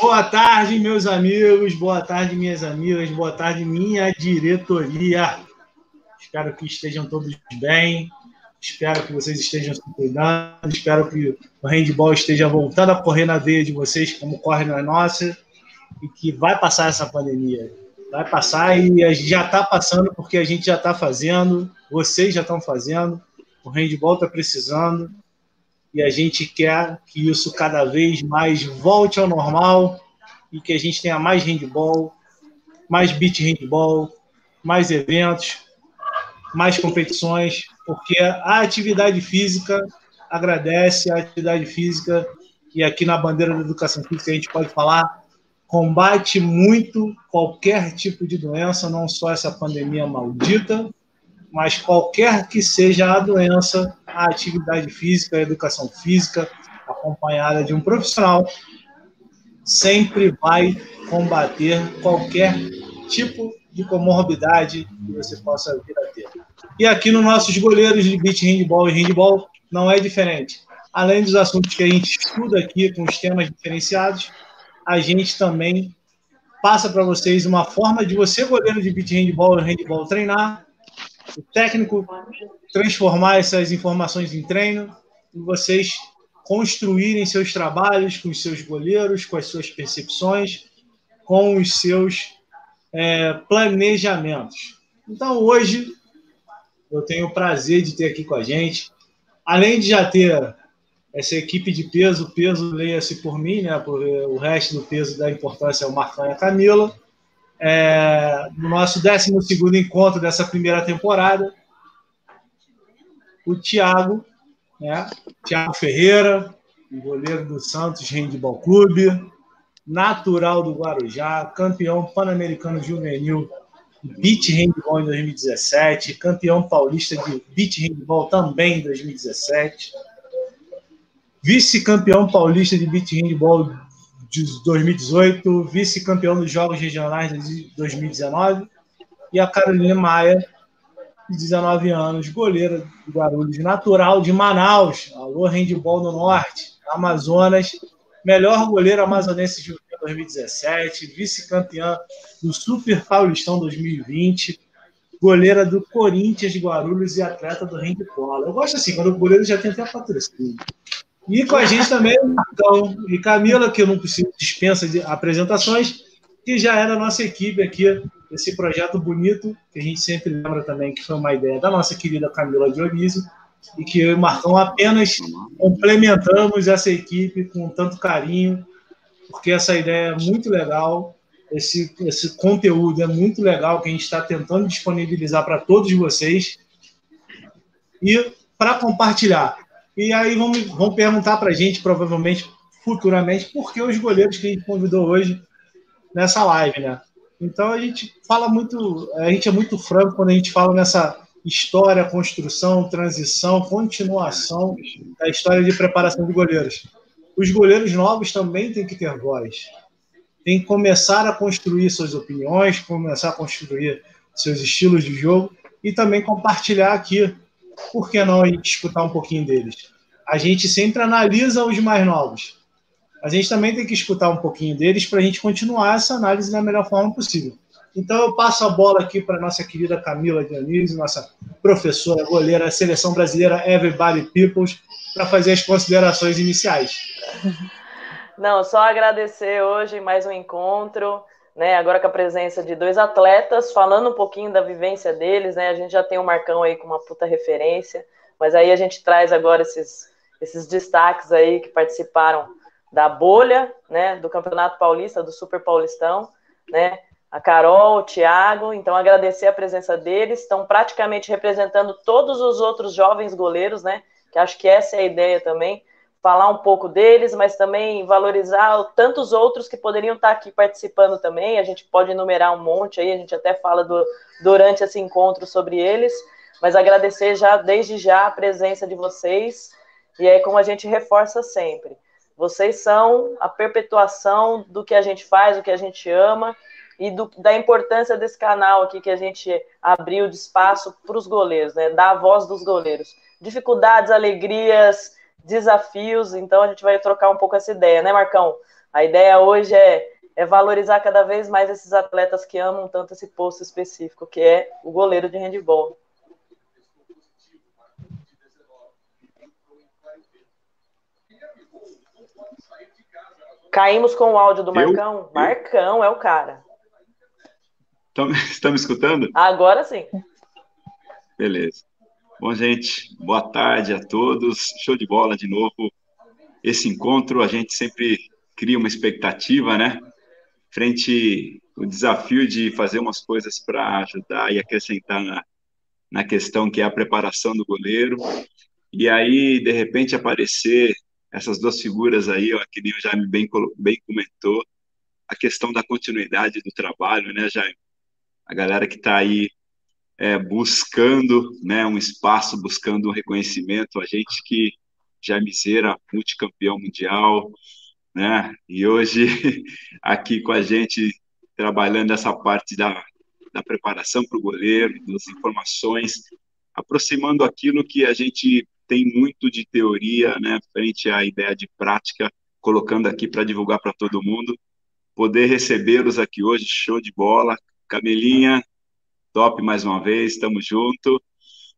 Boa tarde, meus amigos, boa tarde, minhas amigas, boa tarde, minha diretoria. Espero que estejam todos bem, espero que vocês estejam se cuidando, espero que o handball esteja voltando a correr na veia de vocês, como corre na nossa, e que vai passar essa pandemia. Vai passar e já está passando porque a gente já está fazendo, vocês já estão fazendo, o handball está precisando, e a gente quer que isso cada vez mais volte ao normal e que a gente tenha mais handball, mais beach handball, mais eventos, mais competições, porque a atividade física agradece a atividade física e aqui na bandeira da educação física a gente pode falar combate muito qualquer tipo de doença, não só essa pandemia maldita, mas qualquer que seja a doença, a atividade física, a educação física, acompanhada de um profissional, sempre vai combater qualquer tipo de comorbidade que você possa vir a ter. E aqui nos nossos goleiros de beach handball e handball não é diferente. Além dos assuntos que a gente estuda aqui com os temas diferenciados, a gente também passa para vocês uma forma de você, goleiro de beach handball e handball, treinar o técnico transformar essas informações em treino e vocês construírem seus trabalhos com os seus goleiros, com as suas percepções, com os seus é, planejamentos. Então, hoje, eu tenho o prazer de ter aqui com a gente, além de já ter essa equipe de peso, peso leia-se por mim, né? Por, o resto do peso da importância é o Marcão e a Camila é, no nosso 12 encontro dessa primeira temporada, o Thiago, né? Thiago Ferreira, goleiro do Santos Handball Clube, natural do Guarujá, campeão pan-americano juvenil beach handball em 2017, campeão paulista de beach handball também em 2017, vice-campeão paulista de beach handball de 2018, vice-campeão dos Jogos Regionais de 2019, e a Carolina Maia, de 19 anos, goleira do Guarulhos, natural de Manaus, alô handball no norte, Amazonas, melhor goleira amazonense de 2017, vice-campeã do Super Paulistão 2020, goleira do Corinthians de Guarulhos e atleta do handball. Eu gosto assim, quando o goleiro já tem até patrocínio. E com a gente também Marcão e Camila, que eu não preciso dispensa de apresentações, que já é da nossa equipe aqui, esse projeto bonito, que a gente sempre lembra também que foi uma ideia da nossa querida Camila Dionísio, e que eu e Marcão apenas complementamos essa equipe com tanto carinho, porque essa ideia é muito legal, esse, esse conteúdo é muito legal que a gente está tentando disponibilizar para todos vocês e para compartilhar. E aí vão, vão perguntar para a gente, provavelmente, futuramente, por que os goleiros que a gente convidou hoje nessa live, né? Então a gente fala muito, a gente é muito franco quando a gente fala nessa história, construção, transição, continuação da história de preparação de goleiros. Os goleiros novos também têm que ter voz. Tem que começar a construir suas opiniões, começar a construir seus estilos de jogo e também compartilhar aqui por que não escutar um pouquinho deles? A gente sempre analisa os mais novos. A gente também tem que escutar um pouquinho deles para a gente continuar essa análise da melhor forma possível. Então eu passo a bola aqui para nossa querida Camila Dionísio, nossa professora goleira, seleção brasileira Everybody Peoples, para fazer as considerações iniciais. Não, só agradecer hoje mais um encontro né? Agora com a presença de dois atletas, falando um pouquinho da vivência deles, né? A gente já tem o Marcão aí com uma puta referência, mas aí a gente traz agora esses, esses destaques aí que participaram da bolha, né? Do Campeonato Paulista, do Super Paulistão, né? A Carol, o Thiago, então agradecer a presença deles, estão praticamente representando todos os outros jovens goleiros, né? Que acho que essa é a ideia também, falar um pouco deles, mas também valorizar tantos outros que poderiam estar aqui participando também. A gente pode enumerar um monte aí, a gente até fala do, durante esse encontro sobre eles, mas agradecer já desde já a presença de vocês. E é como a gente reforça sempre. Vocês são a perpetuação do que a gente faz, do que a gente ama e do, da importância desse canal aqui que a gente abriu de espaço para os goleiros, né? Dar a voz dos goleiros. Dificuldades, alegrias, desafios. Então a gente vai trocar um pouco essa ideia, né, Marcão? A ideia hoje é, é valorizar cada vez mais esses atletas que amam tanto esse posto específico, que é o goleiro de handball. Caímos com o áudio do Marcão. Eu? Marcão é o cara. Estão me escutando? Agora sim. Beleza. Bom, gente, boa tarde a todos. Show de bola de novo. Esse encontro, a gente sempre cria uma expectativa, né? Frente o desafio de fazer umas coisas para ajudar e acrescentar na, na questão que é a preparação do goleiro. E aí, de repente, aparecer essas duas figuras aí, ó, que nem o Jaime bem, bem comentou, a questão da continuidade do trabalho, né, Jaime? A galera que está aí é, buscando né, um espaço, buscando um reconhecimento, a gente que já miseira, multicampeão mundial, né? E hoje aqui com a gente trabalhando essa parte da, da preparação para o goleiro, das informações, aproximando aquilo que a gente tem muito de teoria, né, frente à ideia de prática, colocando aqui para divulgar para todo mundo. Poder recebê-los aqui hoje, show de bola. Camelinha, top mais uma vez, estamos junto.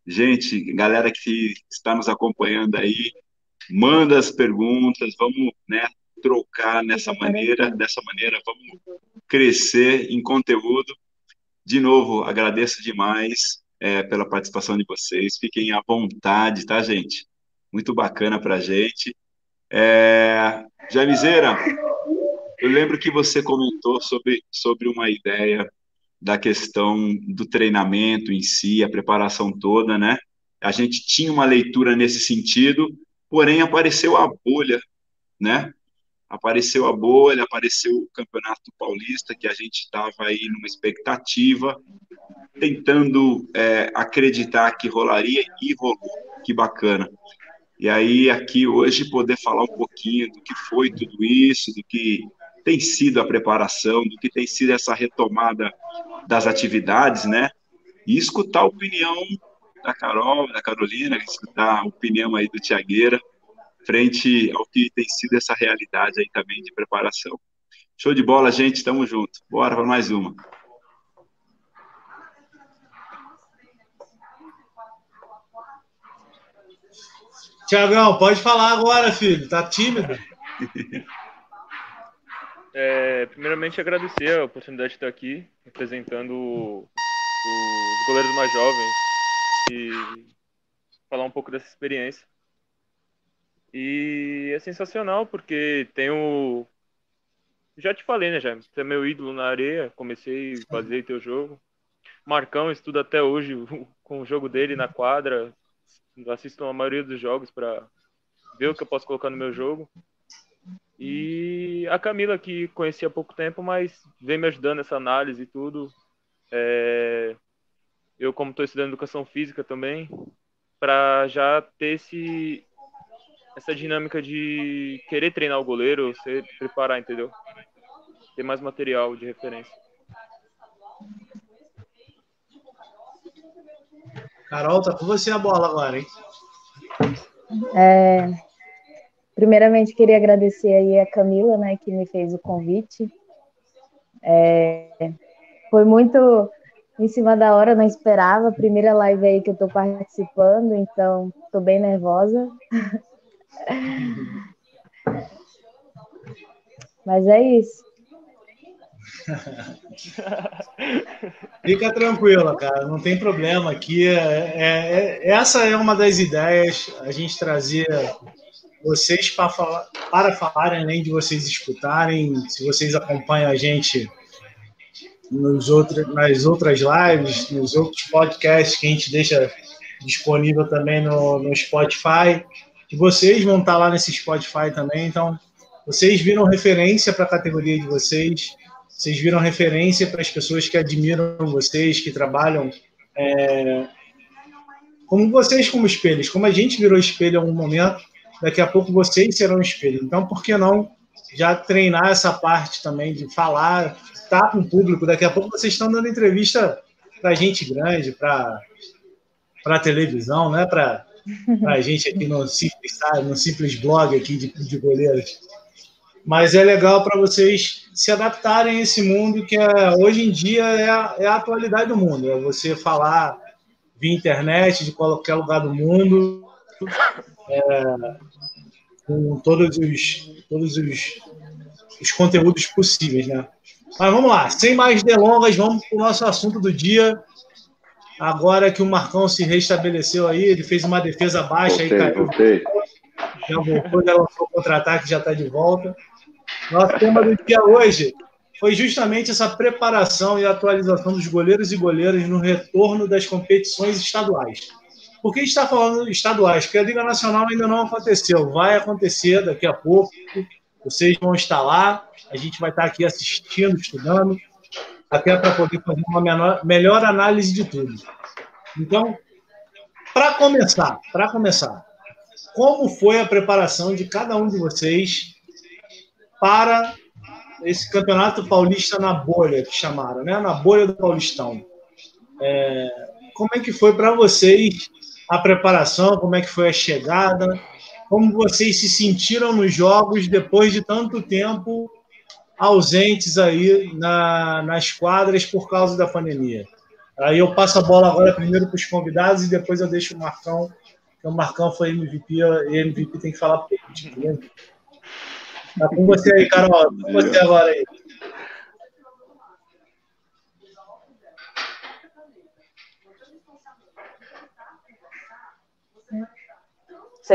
Gente, galera que está nos acompanhando aí, manda as perguntas, vamos né, trocar nessa maneira, dessa maneira, vamos crescer em conteúdo. De novo, agradeço demais é, pela participação de vocês. Fiquem à vontade, tá, gente? Muito bacana para a gente. É, Jamizeira, eu lembro que você comentou sobre, sobre uma ideia da questão do treinamento em si, a preparação toda, né? A gente tinha uma leitura nesse sentido, porém apareceu a bolha, né? Apareceu a bolha, apareceu o Campeonato Paulista, que a gente estava aí numa expectativa, tentando é, acreditar que rolaria e rolou. Que bacana. E aí, aqui hoje, poder falar um pouquinho do que foi tudo isso, do que tem sido a preparação, do que tem sido essa retomada das atividades, né? E escutar a opinião da Carol, da Carolina, escutar a opinião aí do Tiagueira, frente ao que tem sido essa realidade aí também de preparação. Show de bola, gente, estamos juntos. Bora para mais uma. Tiagão, pode falar agora, filho. Tá tímido? É, primeiramente, agradecer a oportunidade de estar aqui, representando os goleiros mais jovens e falar um pouco dessa experiência. E é sensacional, porque tenho. Já te falei, né, Jaime? Você é meu ídolo na areia, comecei fazer teu jogo. Marcão estuda até hoje com o jogo dele na quadra, assisto a maioria dos jogos para ver o que eu posso colocar no meu jogo. E a Camila, que conheci há pouco tempo, mas vem me ajudando nessa análise e tudo. É... Eu, como estou estudando educação física também, para já ter esse, essa dinâmica de querer treinar o goleiro, se preparar, entendeu? Ter mais material de referência. Carol, tá com você a bola agora, hein? É, primeiramente, queria agradecer aí a Camila, né, que me fez o convite. É, foi muito em cima da hora, não esperava. Primeira live aí que eu tô participando, então tô bem nervosa. Mas é isso. Fica tranquila, cara, não tem problema aqui. É, é, é, essa é uma das ideias, a gente trazer vocês para falar, para falarem, além de vocês escutarem. Se vocês acompanham a gente nos outros, nas outras lives, nos outros podcasts que a gente deixa disponível também no, no Spotify, que vocês vão estar lá nesse Spotify também. Então, vocês viram referência para a categoria de vocês vocês viram referência para as pessoas que admiram vocês, que trabalham é, como vocês como espelhos. Como a gente virou espelho em algum momento, daqui a pouco vocês serão espelho. Então, por que não já treinar essa parte também de falar, estar tá com o público? Daqui a pouco vocês estão dando entrevista para gente grande, para para televisão, né? Para a gente aqui no simples, no simples blog aqui de, de goleiros. Mas é legal para vocês se adaptarem a esse mundo que é, hoje em dia é a, é a atualidade do mundo. É você falar via internet de qualquer lugar do mundo, é, com todos os, todos os, os conteúdos possíveis, né? Mas vamos lá, sem mais delongas, vamos para o nosso assunto do dia. Agora que o Marcão se restabeleceu aí, ele fez uma defesa baixa voltei, aí, caiu. Voltei. Já voltou, já lançou o contra-ataque, já está de volta. Nosso tema do dia hoje foi justamente essa preparação e atualização dos goleiros e goleiras no retorno das competições estaduais. Por que está falando estaduais? Porque a Liga Nacional ainda não aconteceu. Vai acontecer daqui a pouco. Vocês vão estar lá. A gente vai estar aqui assistindo, estudando até para poder fazer uma menor, melhor análise de tudo. Então, para começar, para começar, como foi a preparação de cada um de vocês para esse campeonato paulista na bolha que chamaram, né? Na bolha do Paulistão. É, como é que foi para vocês a preparação? Como é que foi a chegada? Como vocês se sentiram nos jogos depois de tanto tempo ausentes aí na, nas quadras por causa da pandemia. Aí eu passo a bola agora primeiro para os convidados e depois eu deixo o Marcão, que o Marcão foi MVP, e MVP tem que falar por ele. Tá com você aí, Carol. Com você agora aí.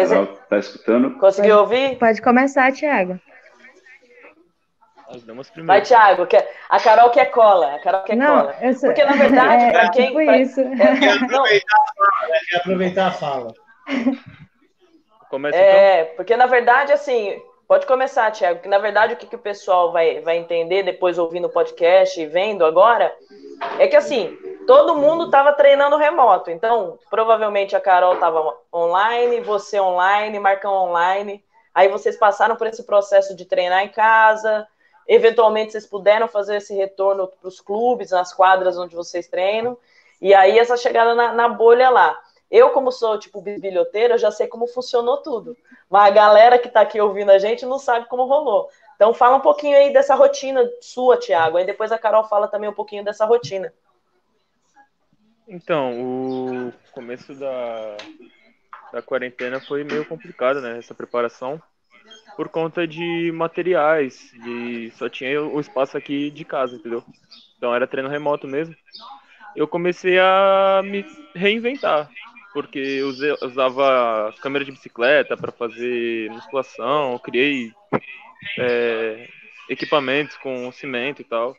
Vocês... Tá escutando? Conseguiu ouvir? Pode começar, Thiago. As damas primeiro. Vai, Thiago, que a Carol quer cola. A Carol quer não, cola. Sou... Porque, na verdade, é, para quem. Tipo pra... isso. É, aproveitar a fala, né? aproveitar a fala. Começa, é, então? porque, na verdade, assim. Pode começar, Thiago, que na verdade o que, que o pessoal vai, vai entender depois ouvindo o podcast e vendo agora é que assim, todo mundo estava treinando remoto. Então, provavelmente a Carol estava online, você online, Marcão online. Aí vocês passaram por esse processo de treinar em casa, Eventualmente, vocês puderam fazer esse retorno para os clubes, nas quadras onde vocês treinam. E aí, essa chegada na, na bolha lá. Eu, como sou, tipo, biblioteira, já sei como funcionou tudo. Mas a galera que está aqui ouvindo a gente não sabe como rolou. Então, fala um pouquinho aí dessa rotina sua, Tiago. Aí depois a Carol fala também um pouquinho dessa rotina. Então, o começo da, da quarentena foi meio complicado, né? Essa preparação por conta de materiais, e só tinha o espaço aqui de casa, entendeu? Então era treino remoto mesmo. Eu comecei a me reinventar, porque eu usava câmera de bicicleta para fazer musculação, criei é, equipamentos com cimento e tal.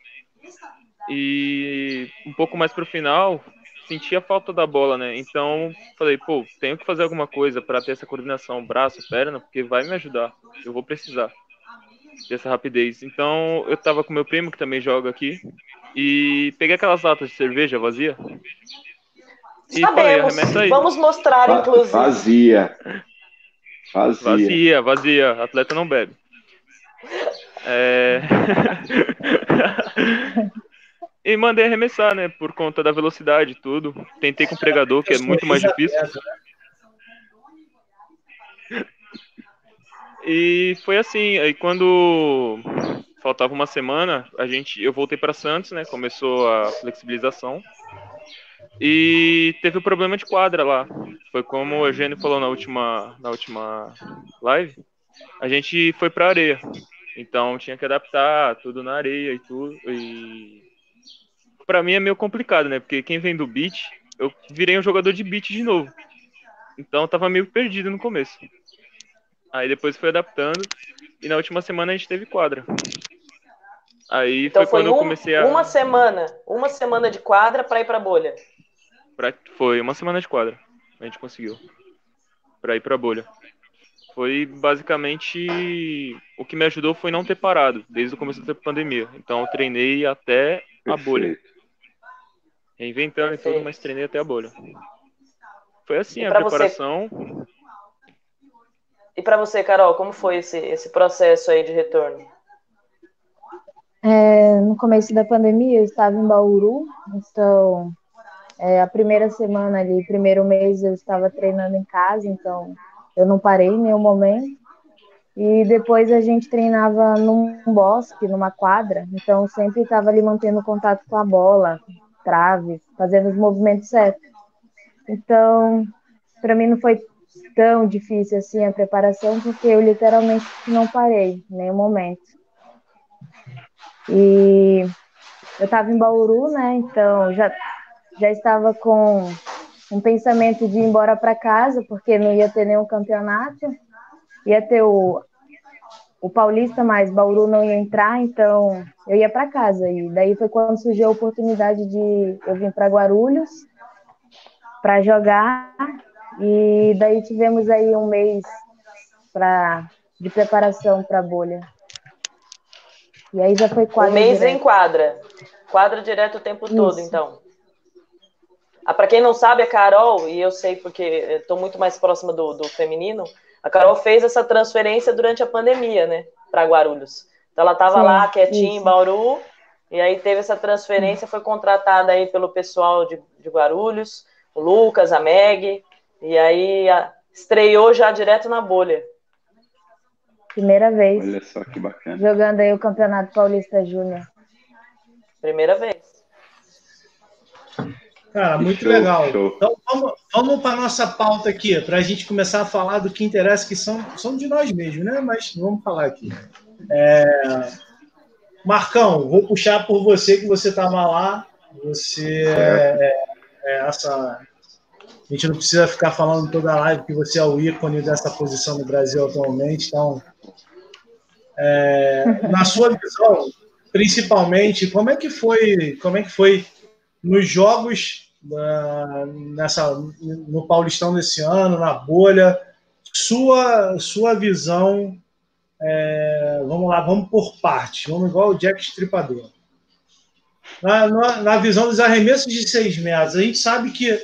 E um pouco mais pro final, sentia falta da bola, né? Então falei, pô, tenho que fazer alguma coisa para ter essa coordenação braço, perna, porque vai me ajudar. Eu vou precisar dessa rapidez. Então eu tava com meu primo que também joga aqui e peguei aquelas latas de cerveja vazia. E Sabemos. aí. Vamos mostrar, inclusive. Vazia. Vazia. Vazia, vazia. Atleta não bebe. É... E mandei arremessar, né? Por conta da velocidade e tudo. Tentei com o pregador, que é muito mais difícil. E foi assim, aí quando faltava uma semana, a gente, eu voltei para Santos, né? Começou a flexibilização. E teve o um problema de quadra lá. Foi como o Eugênio falou na última, na última live. A gente foi para areia. Então tinha que adaptar tudo na areia e tudo. E para mim é meio complicado, né? Porque quem vem do beat, eu virei um jogador de beat de novo. Então eu tava meio perdido no começo. Aí depois fui adaptando e na última semana a gente teve quadra. Aí então foi, foi quando um, eu comecei a uma semana, uma semana de quadra para ir para bolha. Pra, foi uma semana de quadra. A gente conseguiu. Para ir para bolha. Foi basicamente o que me ajudou foi não ter parado desde o começo da pandemia. Então eu treinei até a bolha. Reinventando e tudo, mas treinei até a bolha. Foi assim a preparação. Você... E para você, Carol, como foi esse, esse processo aí de retorno? É, no começo da pandemia, eu estava em Bauru, então É, a primeira semana ali, primeiro mês eu estava treinando em casa, então eu não parei em nenhum momento. E depois a gente treinava num bosque, numa quadra, então sempre estava ali mantendo contato com a bola, trave, fazendo os movimentos certos. Então, para mim não foi tão difícil assim a preparação, porque eu literalmente não parei em nenhum momento. E eu estava em Bauru, né? Então já, já estava com um pensamento de ir embora para casa, porque não ia ter nenhum campeonato, ia ter o, o Paulista, mas Bauru não ia entrar, então eu ia para casa. E daí foi quando surgiu a oportunidade de eu vir para Guarulhos para jogar. E daí tivemos aí um mês pra, de preparação para a bolha. E aí já foi quadra. Um mês direto. em quadra. Quadra direto o tempo Isso. todo, então. Ah, para quem não sabe, a Carol, e eu sei porque estou muito mais próxima do, do feminino, a Carol fez essa transferência durante a pandemia, né, para Guarulhos. Então ela estava lá quietinha isso. em Bauru, e aí teve essa transferência, foi contratada aí pelo pessoal de, de Guarulhos, o Lucas, a Meg, e aí a, estreou já direto na bolha. Primeira vez. Olha só que bacana. Jogando aí o Campeonato Paulista Júnior. Primeira vez. Cara, muito show, legal. Show. Então vamos, vamos para a nossa pauta aqui, para a gente começar a falar do que interessa, que são, são de nós mesmos, né? Mas vamos falar aqui. É... Marcão, vou puxar por você, que você estava lá. Você é, é, é essa a gente não precisa ficar falando toda a live que você é o ícone dessa posição no Brasil atualmente. Então, é, na sua visão, principalmente, como é que foi, como é que foi nos jogos uh, nessa, no Paulistão desse ano, na bolha, sua sua visão? É, vamos lá, vamos por parte, vamos igual o Jack Stripador. Na, na, na visão dos arremessos de seis metros, a gente sabe que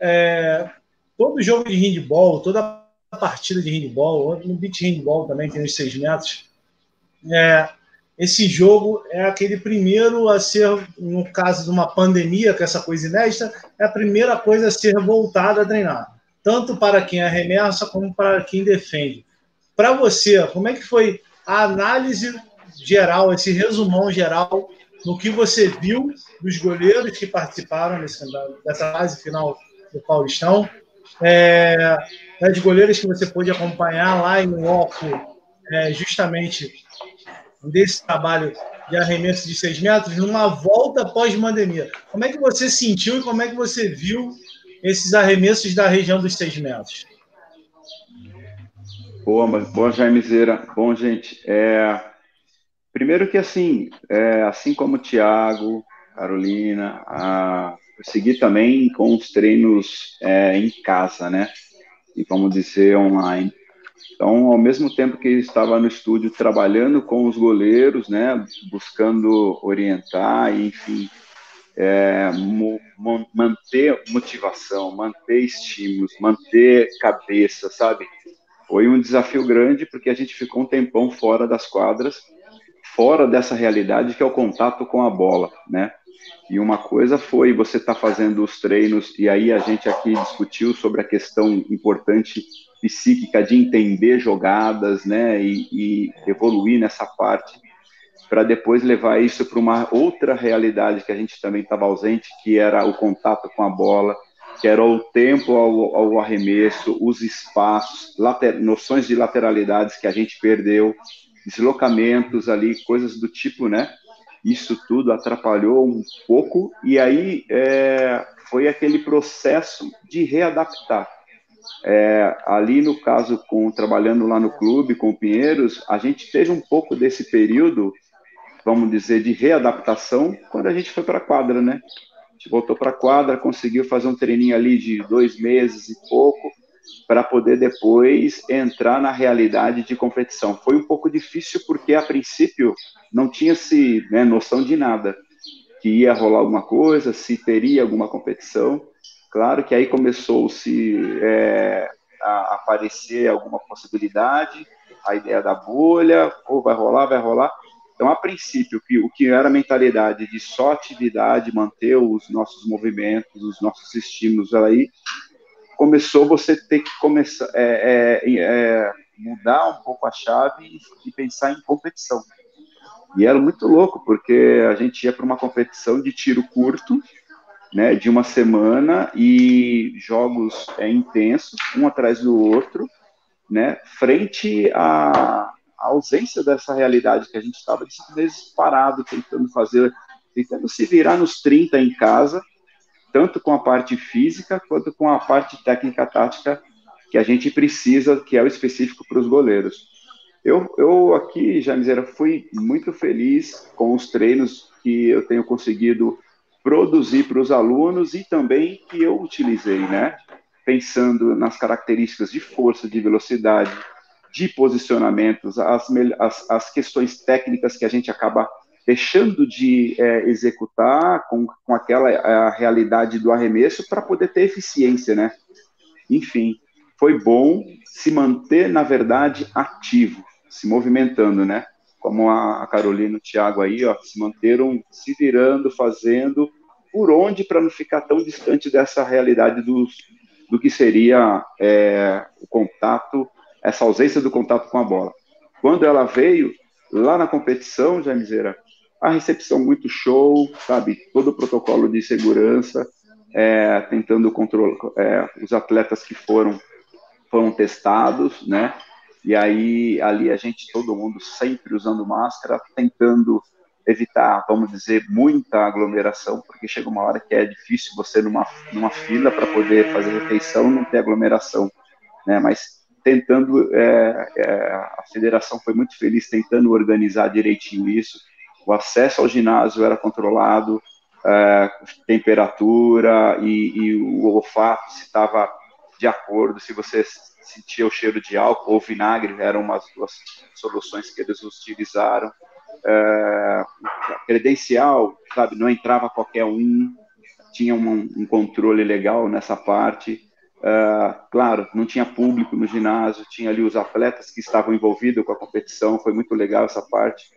é, todo jogo de handball, toda partida de handball, no beat handball também tem os seis metros, é, esse jogo é aquele primeiro a ser, no caso de uma pandemia, que é essa coisa inédita, é a primeira coisa a ser voltada a treinar, tanto para quem arremessa como para quem defende. Para você, como é que foi a análise geral, esse resumão geral no que você viu dos goleiros que participaram nesse, dessa fase final do Paulistão. É, as goleiras que você pôde acompanhar lá em loco, é, justamente desse trabalho de arremesso de 6 metros, numa volta pós-pandemia. Como é que você sentiu e como é que você viu esses arremessos da região dos 6 metros? Boa, boa Jaimezeira. Bom, gente, é, primeiro que assim, é, assim como o Thiago, Carolina, a eu segui também com os treinos é, em casa, né? E vamos dizer, online. Então, ao mesmo tempo que estava no estúdio trabalhando com os goleiros, né, buscando orientar, enfim, é, manter motivação, manter estímulos, manter cabeça, sabe? Foi um desafio grande porque a gente ficou um tempão fora das quadras, fora dessa realidade que é o contato com a bola, né? E uma coisa foi você estar tá fazendo os treinos, e aí a gente aqui discutiu sobre a questão importante psíquica de entender jogadas, né, e, e evoluir nessa parte, para depois levar isso para uma outra realidade que a gente também estava ausente, que era o contato com a bola, que era o tempo ao, ao arremesso, os espaços, later, noções de lateralidades que a gente perdeu, deslocamentos ali, coisas do tipo, né? isso tudo atrapalhou um pouco, e aí é, foi aquele processo de readaptar. É, ali no caso, com trabalhando lá no clube com o Pinheiros, a gente teve um pouco desse período, vamos dizer, de readaptação quando a gente foi para a quadra, né? A gente voltou para a quadra, conseguiu fazer um treininho ali de dois meses e pouco, para poder depois entrar na realidade de competição. Foi um pouco difícil porque a princípio não tinha-se né, noção de nada, que ia rolar alguma coisa, se teria alguma competição. Claro que aí começou-se é, a aparecer alguma possibilidade, a ideia da bolha, ou vai rolar, vai rolar. Então, a princípio, o que era a mentalidade de só atividade, manter os nossos movimentos, os nossos estímulos aí, começou você ter que começar é, é, é, mudar um pouco a chave e, pensar em competição. E era muito louco, porque a gente ia para uma competição de tiro curto, né, de uma semana e jogos é, intensos, um atrás do outro, né, frente à, à ausência dessa realidade que a gente estava de meses parado, tentando fazer, tentando se virar nos 30 em casa, tanto com a parte física quanto com a parte técnica tática que a gente precisa, que é o específico para os goleiros. Eu, eu aqui, Jamiseira, fui muito feliz com os treinos que eu tenho conseguido produzir para os alunos e também que eu utilizei, né? Pensando nas características de força, de velocidade, de posicionamentos, as, as, as questões técnicas que a gente acaba deixando de é, executar com, com aquela a realidade do arremesso para poder ter eficiência, né? Enfim, foi bom se manter, na verdade, ativo, se movimentando, né? Como a, Carolina e o Thiago aí, ó, se manteram se virando, fazendo por onde para não ficar tão distante dessa realidade do, do que seria é, o contato, essa ausência do contato com a bola. Quando ela veio, lá na competição, Jamiseira, a recepção muito show, sabe? Todo o protocolo de segurança, é, tentando controlar é, os atletas que foram foram testados, né? E aí ali a gente todo mundo sempre usando máscara, tentando evitar, vamos dizer, muita aglomeração, porque chega uma hora que é difícil você numa numa fila para poder fazer refeição não ter aglomeração, né? Mas tentando, é, é, a federação foi muito feliz tentando organizar direitinho isso o acesso ao ginásio era controlado, é, temperatura e, e, o olfato se estava de acordo, se você sentia o cheiro de álcool ou vinagre, eram umas duas soluções que eles utilizaram. É, credencial, sabe, não entrava qualquer um, tinha um, um controle legal nessa parte. É, claro, não tinha público no ginásio, tinha ali os atletas que estavam envolvidos com a competição, foi muito legal essa parte.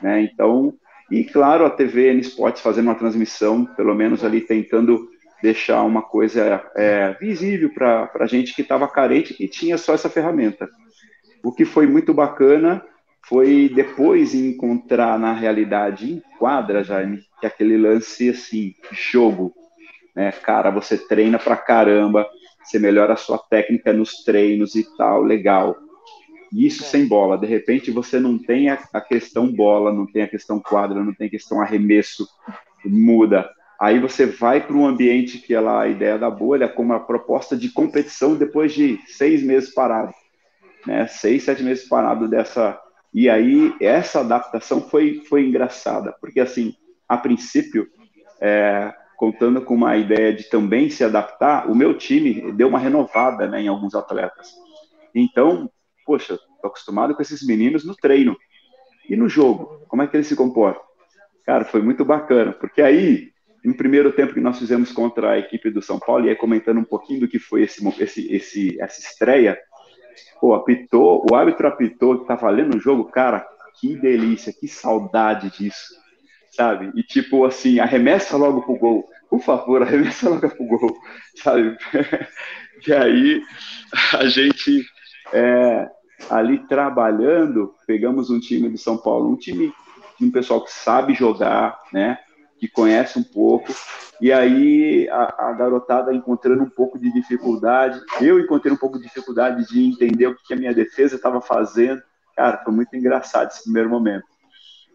Né? Então, e claro, a TV N Sports fazendo uma transmissão, pelo menos ali tentando deixar uma coisa é, visível para a gente que estava carente e tinha só essa ferramenta. O que foi muito bacana foi depois encontrar na realidade em quadra, Jaime, que é aquele lance assim, jogo, né? Cara, você treina pra caramba, você melhora a sua técnica nos treinos e tal, legal. Isso é. sem bola. De repente você não tem a, a questão bola, não tem a questão quadra, não tem a questão arremesso, muda. Aí você vai para um ambiente que é lá a ideia da bolha, com uma proposta de competição depois de seis meses parado. Né? Seis, sete meses parado dessa. E aí essa adaptação foi, foi engraçada, porque assim, a princípio, é, contando com uma ideia de também se adaptar, o meu time deu uma renovada né, em alguns atletas. Então, poxa, tô acostumado com esses meninos no treino. E no jogo, como é que eles se comportam? Cara, foi muito bacana, porque aí, no primeiro tempo que nós fizemos contra a equipe do São Paulo, e aí comentando um pouquinho do que foi esse, esse, esse, essa estreia, pô, apitou, o árbitro apitou, que tá valendo o jogo, cara, que delícia, que saudade disso, sabe? E tipo assim, arremessa logo pro gol, por favor, arremessa logo pro gol, sabe? e aí a gente é, ali trabalhando, pegamos um time de São Paulo, um time um pessoal que sabe jogar, né? Que conhece um pouco, e aí a, a, garotada encontrando um pouco de dificuldade, eu encontrei um pouco de dificuldade de entender o que a minha defesa estava fazendo. Cara, foi muito engraçado esse primeiro momento.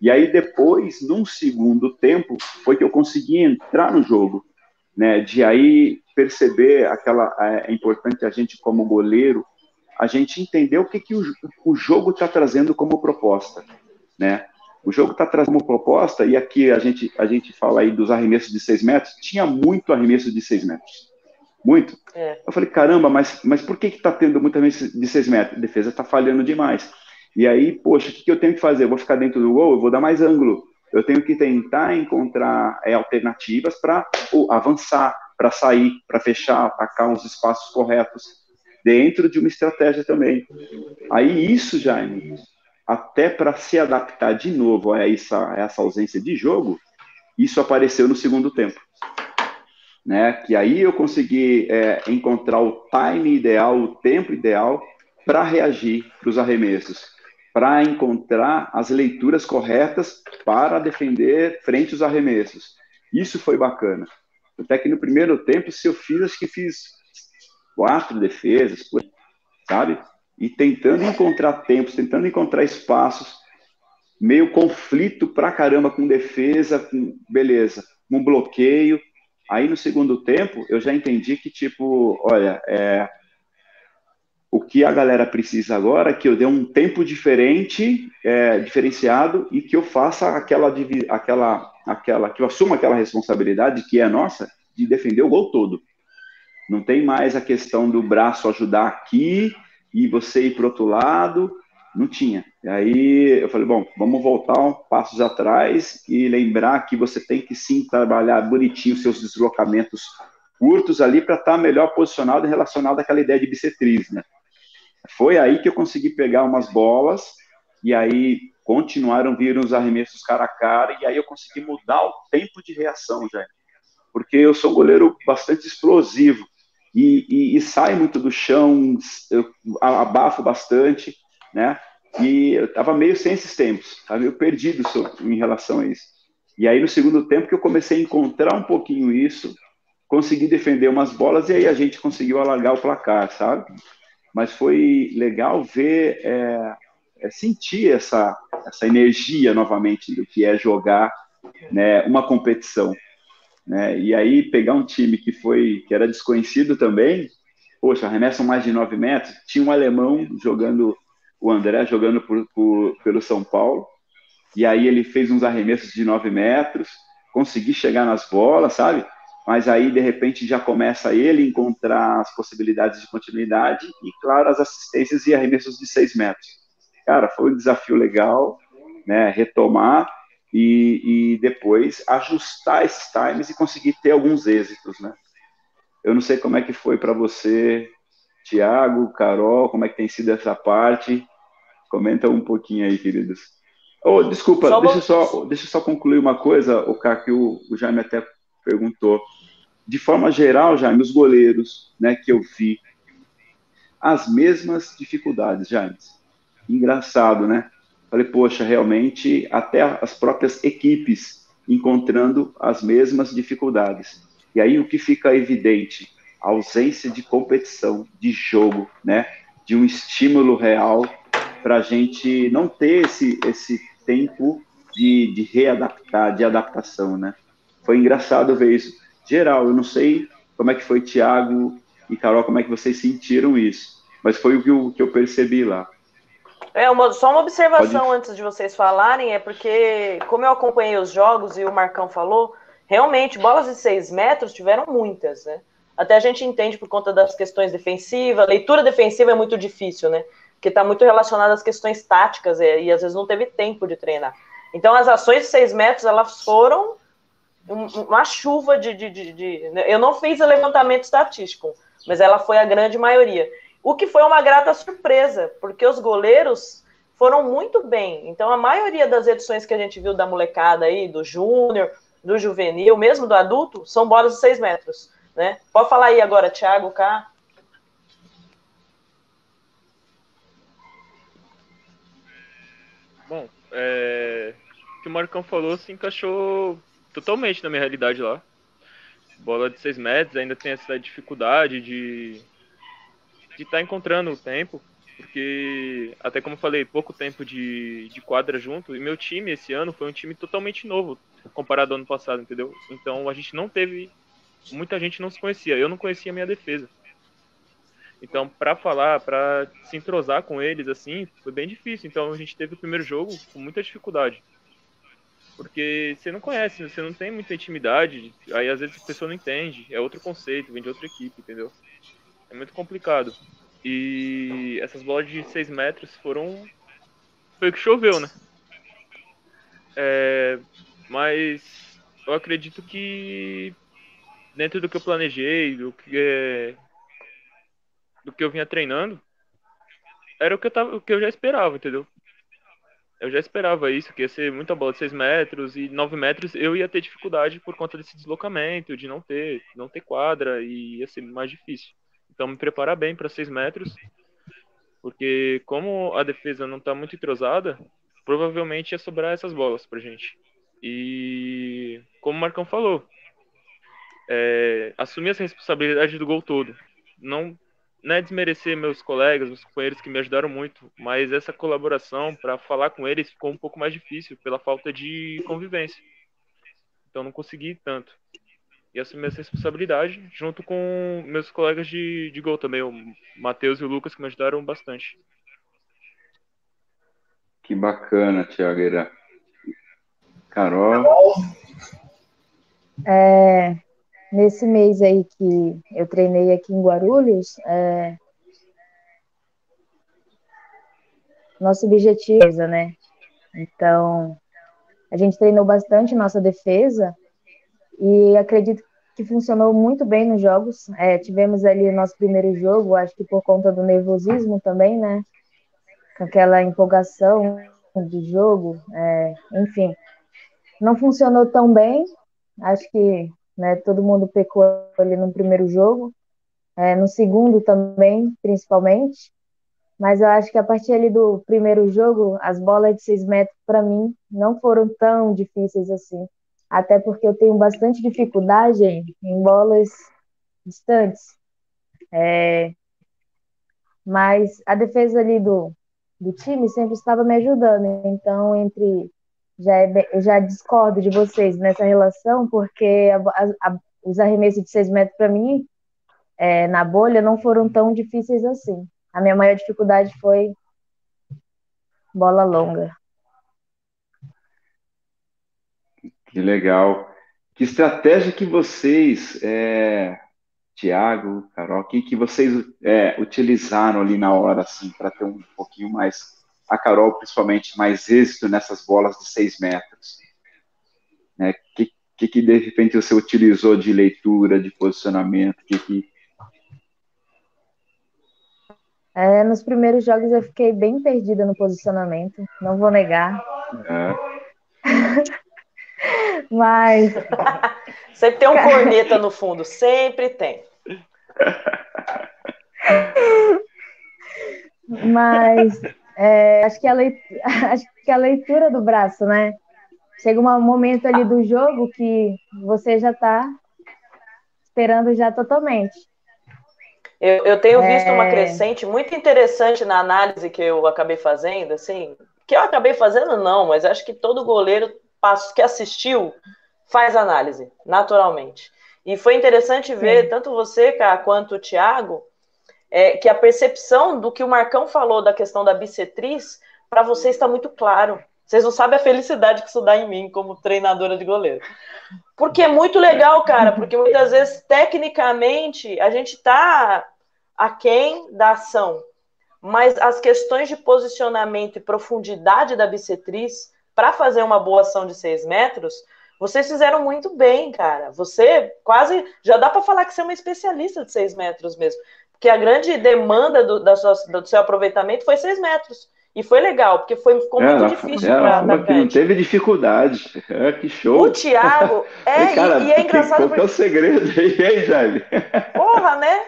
E aí depois, num segundo tempo, foi que eu consegui entrar no jogo, né? De aí perceber aquela é, é importante a gente como goleiro a gente entender o que, que o, o jogo está trazendo como proposta, né? O jogo está trazendo como proposta, e aqui a gente, a gente fala aí dos arremessos de seis metros, tinha muito arremesso de seis metros. Muito. É. Eu falei, caramba, mas, mas por que está tendo muito arremesso de seis metros? A defesa está falhando demais. E aí, poxa, o que, que eu tenho que fazer? Eu vou ficar dentro do gol, eu vou dar mais ângulo. Eu tenho que tentar encontrar é, alternativas para avançar, para sair, para fechar, atacar os espaços corretos dentro de uma estratégia também. Aí isso, Jaime, até para se adaptar de novo a essa, a essa ausência de jogo, isso apareceu no segundo tempo. Né? Que aí eu consegui é, encontrar o time ideal, o tempo ideal para reagir para os arremessos, para encontrar as leituras corretas para defender frente aos arremessos. Isso foi bacana. Até que no primeiro tempo, se eu fiz, acho que fiz quatro defesas, sabe? E tentando encontrar tempos, tentando encontrar espaços, meio conflito pra caramba com defesa, com beleza, um bloqueio. Aí no segundo tempo, eu já entendi que, tipo, olha, é, o que a galera precisa agora é que eu dê um tempo diferente, é, diferenciado, e que eu faça aquela, aquela, aquela, que eu assuma aquela responsabilidade que é nossa de defender o gol todo. Não tem mais a questão do braço ajudar aqui e você ir para outro lado. Não tinha. E aí eu falei, bom, vamos voltar um passos atrás e lembrar que você tem que sim trabalhar bonitinho seus deslocamentos curtos ali para estar tá melhor posicionado e relacionado àquela ideia de bissetriz, né? Foi aí que eu consegui pegar umas bolas e aí continuaram vir os arremessos cara a cara e aí eu consegui mudar o tempo de reação, já. Porque eu sou um goleiro bastante explosivo e, e, e sai muito do chão, eu abafo bastante, né? E eu estava meio sem esses tempos, estava meio perdido em relação a isso. E aí no segundo tempo que eu comecei a encontrar um pouquinho isso, consegui defender umas bolas e aí a gente conseguiu alargar o placar, sabe? Mas foi legal ver, é, é sentir essa, essa energia novamente do que é jogar né, uma competição. Né? E aí pegar um time que foi que era desconhecido também, poxa, arremessam mais de 9 metros, tinha um alemão jogando, o André jogando por, por, pelo São Paulo, e aí ele fez uns arremessos de 9 metros, consegui chegar nas bolas, sabe? Mas aí, de repente, já começa ele encontrar as possibilidades de continuidade e, claro, as assistências e arremessos de 6 metros. Cara, foi um desafio legal, né? Retomar e, e depois ajustar esses times e conseguir ter alguns êxitos, né? Eu não sei como é que foi para você, Tiago, Carol, como é que tem sido essa parte. Comenta um pouquinho aí, queridos. Oh, desculpa, só deixa, só, deixa eu só concluir uma coisa, o cara que o, o Jaime até perguntou. De forma geral, Jaime, os goleiros né, que eu vi, as mesmas dificuldades, Jaime. Engraçado, né? Falei, poxa, realmente até as próprias equipes encontrando as mesmas dificuldades. E aí o que fica evidente? A ausência de competição, de jogo, né? De um estímulo real para a gente não ter esse, esse tempo de, de readaptar, de adaptação, né? Foi engraçado ver isso. Geral, eu não sei como é que foi Tiago e Carol, como é que vocês sentiram isso, mas foi o que eu, que eu percebi lá. É, uma, só uma observação Pode... antes de vocês falarem, é porque, como eu acompanhei os jogos e o Marcão falou, realmente, bolas de seis metros tiveram muitas, né? Até a gente entende por conta das questões defensivas, leitura defensiva é muito difícil, né? Porque está muito relacionada às questões táticas e, e, às vezes não teve tempo de treinar. Então, as ações de seis metros, elas foram uma chuva de, de, de, de. Eu não fiz o levantamento estatístico, mas ela foi a grande maioria. O que foi uma grata surpresa, porque os goleiros foram muito bem. Então, a maioria das edições que a gente viu da molecada aí, do júnior, do juvenil, mesmo do adulto, são bolas de 6 metros. Né? Pode falar aí agora, Thiago, K. Bom, é... o que o Marcão falou se encaixou totalmente na minha realidade lá. Bola de 6 metros, ainda tem essa dificuldade de de estar tá encontrando o tempo, porque, até como eu falei, pouco tempo de, de quadra junto, e meu time esse ano foi um time totalmente novo comparado ao ano passado, entendeu? Então a gente não teve. Muita gente não se conhecia, eu não conhecia a minha defesa. Então, para falar, para se entrosar com eles, assim, foi bem difícil. Então, a gente teve o primeiro jogo com muita dificuldade. Porque você não conhece, você não tem muita intimidade, aí às vezes a pessoa não entende, é outro conceito, vem de outra equipe, entendeu? É muito complicado. E essas bolas de 6 metros foram. Foi o que choveu, né? É... Mas eu acredito que dentro do que eu planejei, do que, é... do que eu vinha treinando, era o que eu, tava, o que eu já esperava, entendeu? eu já esperava isso, que ia ser muita bola de 6 metros e 9 metros, eu ia ter dificuldade por conta desse deslocamento, de não ter, não ter quadra e ia ser mais difícil. Então me preparar bem para 6 metros, porque como a defesa não está muito entrosada, provavelmente ia sobrar essas bolas pra gente. E como o Marcão falou, é, assumir essa responsabilidade do gol todo. Não não é desmerecer meus colegas, meus companheiros que me ajudaram muito, mas essa colaboração para falar com eles ficou um pouco mais difícil pela falta de convivência. Então não consegui tanto. E assumi essa responsabilidade junto com meus colegas de, de gol também, o Matheus e o Lucas, que me ajudaram bastante. Que bacana, Tiagueira. Carol. É, nesse mês aí que eu treinei aqui em Guarulhos, é, nosso objetivo é, né? Então, a gente treinou bastante nossa defesa e acredito que funcionou muito bem nos jogos. É, tivemos ali o nosso primeiro jogo, acho que por conta do nervosismo também, né? Com aquela empolgação do jogo, é, enfim. Não funcionou tão bem, acho que né? Todo mundo pecou ali no primeiro jogo, é, no segundo também, principalmente. Mas eu acho que a partir ali do primeiro jogo, as bolas de 6 metros, para mim, não foram tão difíceis assim. Até porque eu tenho bastante dificuldade em bolas distantes. É, mas a defesa ali do, do time sempre estava me ajudando. Então, entre já, é, já discordo de vocês nessa relação, porque a, a, os arremessos de 6 metros para mim, é, na bolha, não foram tão difíceis assim. A minha maior dificuldade foi bola longa. Que legal. Que estratégia que vocês, é, Tiago, Carol, que, que vocês é, utilizaram ali na hora, assim, para ter um pouquinho mais a Carol, principalmente, mais êxito nessas bolas de seis metros? Né? Que, que, que, de repente, você utilizou de leitura, de posicionamento? Que, que... É, nos primeiros jogos eu fiquei bem perdida no posicionamento, não vou negar. É. Mas. sempre tem um corneta no fundo, sempre tem. Mas é, acho, que a leitura, acho que a leitura do braço, né? Chega um momento ali do jogo que você já está esperando já totalmente. Eu, eu tenho é... visto uma crescente muito interessante na análise que eu acabei fazendo, assim, que eu acabei fazendo não, mas acho que todo goleiro que assistiu faz análise, naturalmente. E foi interessante ver Sim. tanto você, Cá, quanto o Thiago, é, que a percepção do que o Marcão falou da questão da bissetriz, para você está muito claro. Vocês não sabem a felicidade que isso dá em mim como treinadora de goleiro. Porque é muito legal, cara, porque muitas vezes, tecnicamente, a gente está aquém da ação. Mas as questões de posicionamento e profundidade da bissetriz, para fazer uma boa ação de seis metros, vocês fizeram muito bem, cara. Você quase. Já dá para falar que você é uma especialista de seis metros mesmo que a grande demanda do, da sua, do seu aproveitamento foi seis metros. E foi legal, porque foi, ficou muito difícil para Não teve dificuldade. É, que show. O Thiago. É, cara, e, e, é engraçado. Qual porque... é o segredo aí, hein, Jaime? Porra, né?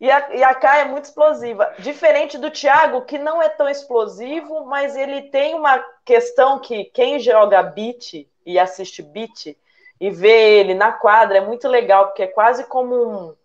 E a, e a Kai é muito explosiva. Diferente do Thiago, que não é tão explosivo, mas ele tem uma questão que quem joga beat e assiste beat e vê ele na quadra é muito legal, porque é quase como um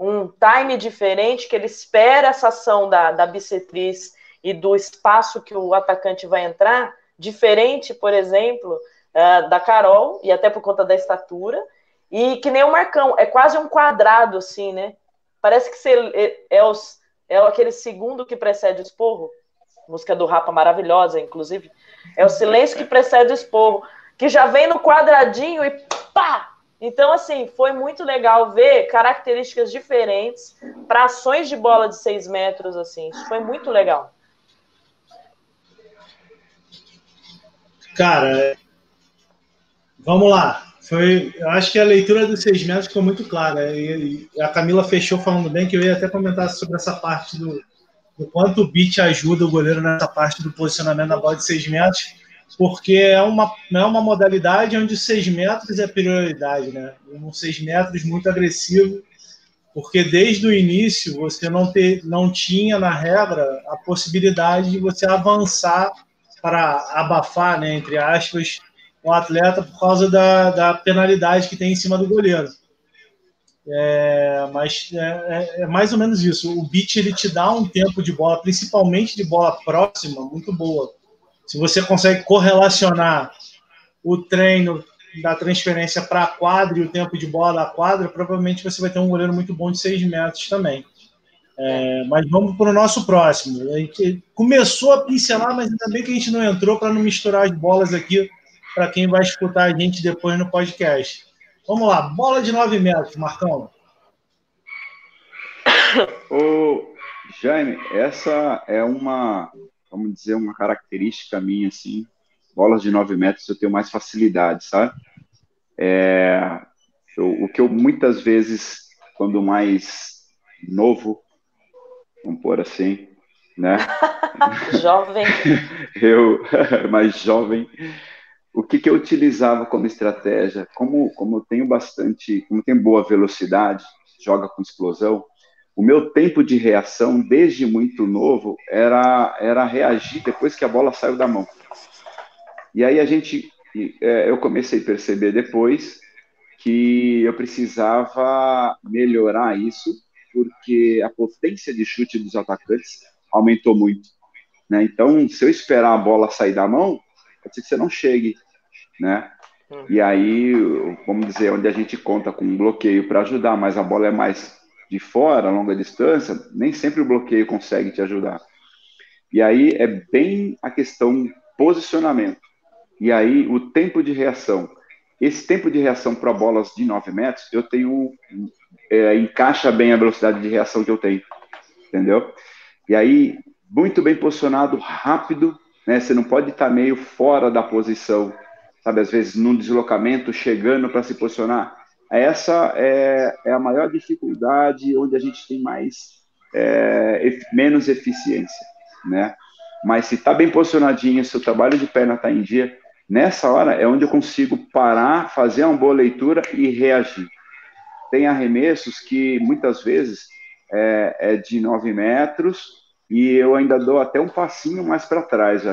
um time diferente, que ele espera essa ação da, da bissetriz e do espaço que o atacante vai entrar, diferente, por exemplo, uh, da Carol, e até por conta da estatura, e que nem o Marcão, é quase um quadrado, assim, né? Parece que você, é, é, os, é aquele segundo que precede o esporro, música do Rapa maravilhosa, inclusive, é o silêncio que precede o esporro, que já vem no quadradinho e pá! Então, assim, foi muito legal ver características diferentes para ações de bola de seis metros, assim. Isso foi muito legal. Cara, vamos lá. Foi, eu acho que a leitura dos seis metros ficou muito clara. E, a Camila fechou falando bem que eu ia até comentar sobre essa parte do, o quanto o beat ajuda o goleiro nessa parte do posicionamento na bola de 6 metros, porque é uma, é uma modalidade onde 6 metros é prioridade, né? Um 6 metros muito agressivo, porque desde o início você não, ter, não tinha, na regra, a possibilidade de você avançar para abafar, né, entre aspas, o atleta por causa da, da penalidade que tem em cima do goleiro. É, mas é, é, é, mais ou menos isso. O beat ele te dá um tempo de bola, principalmente de bola próxima, muito boa. Se você consegue correlacionar o treino da transferência para a quadra e o tempo de bola da quadra, provavelmente você vai ter um goleiro muito bom de 6 metros também. É, mas vamos para o nosso próximo. A gente começou a pincelar, mas ainda bem que a gente não entrou para não misturar as bolas aqui para quem vai escutar a gente depois no podcast. Vamos lá, bola de 9 metros, Marcão. Ô, Jaime, essa é uma, vamos dizer, uma característica minha, assim. Bolas de 9 metros eu tenho mais facilidade, sabe? É, eu, o que eu muitas vezes, quando mais novo, vamos pôr assim, né? jovem. eu, mais jovem, o que, que eu utilizava como estratégia? Como, como eu tenho bastante, como tem boa velocidade, joga com explosão, o meu tempo de reação, desde muito novo, era, era reagir depois que a bola saiu da mão. E aí a gente, é, eu comecei a perceber depois que eu precisava melhorar isso, porque a potência de chute dos atacantes aumentou muito. Né? Então, se eu esperar a bola sair da mão, pode ser que você não chegue, né? E aí, vamos dizer, onde a gente conta com um bloqueio para ajudar, mas a bola é mais de fora, a longa distância, nem sempre o bloqueio consegue te ajudar. E aí é bem a questão posicionamento. E aí o tempo de reação. Esse tempo de reação para bolas de 9 metros, eu tenho. É, encaixa bem a velocidade de reação que eu tenho. Entendeu? E aí, muito bem posicionado, rápido, né? Você não pode estar meio fora da posição, sabe? Às vezes num deslocamento, chegando para se posicionar. Essa é, é, a maior dificuldade, onde a gente tem mais é, menos eficiência, né? Mas se está bem posicionadinho, se o trabalho de perna está em dia, nessa hora é onde eu consigo parar, fazer uma boa leitura e reagir. Tem arremessos que muitas vezes é, é de 9 metros, e eu ainda dou até um passinho mais para trás,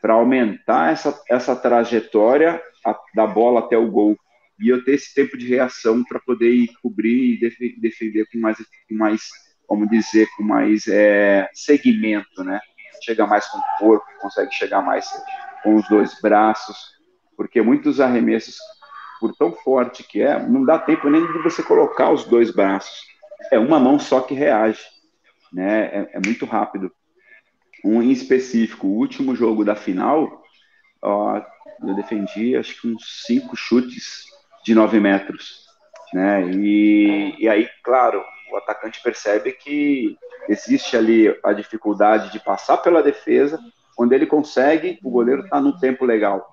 para aumentar essa, essa trajetória a, da bola até o gol. E eu ter esse tempo de reação para poder ir cobrir e def, defender com mais, com mais, vamos dizer, com mais é, segmento, né? Chega mais com o corpo, consegue chegar mais com os dois braços, porque muitos arremessos, por tão forte que é, não dá tempo nem de você colocar os dois braços. É uma mão só que reage né? É, é, muito rápido. Um em específico, o último jogo da final, ó, eu defendi acho que uns cinco chutes de nove metros, né? E, e aí, claro, o atacante percebe que existe ali a dificuldade de passar pela defesa. Quando ele consegue, o goleiro está no tempo legal.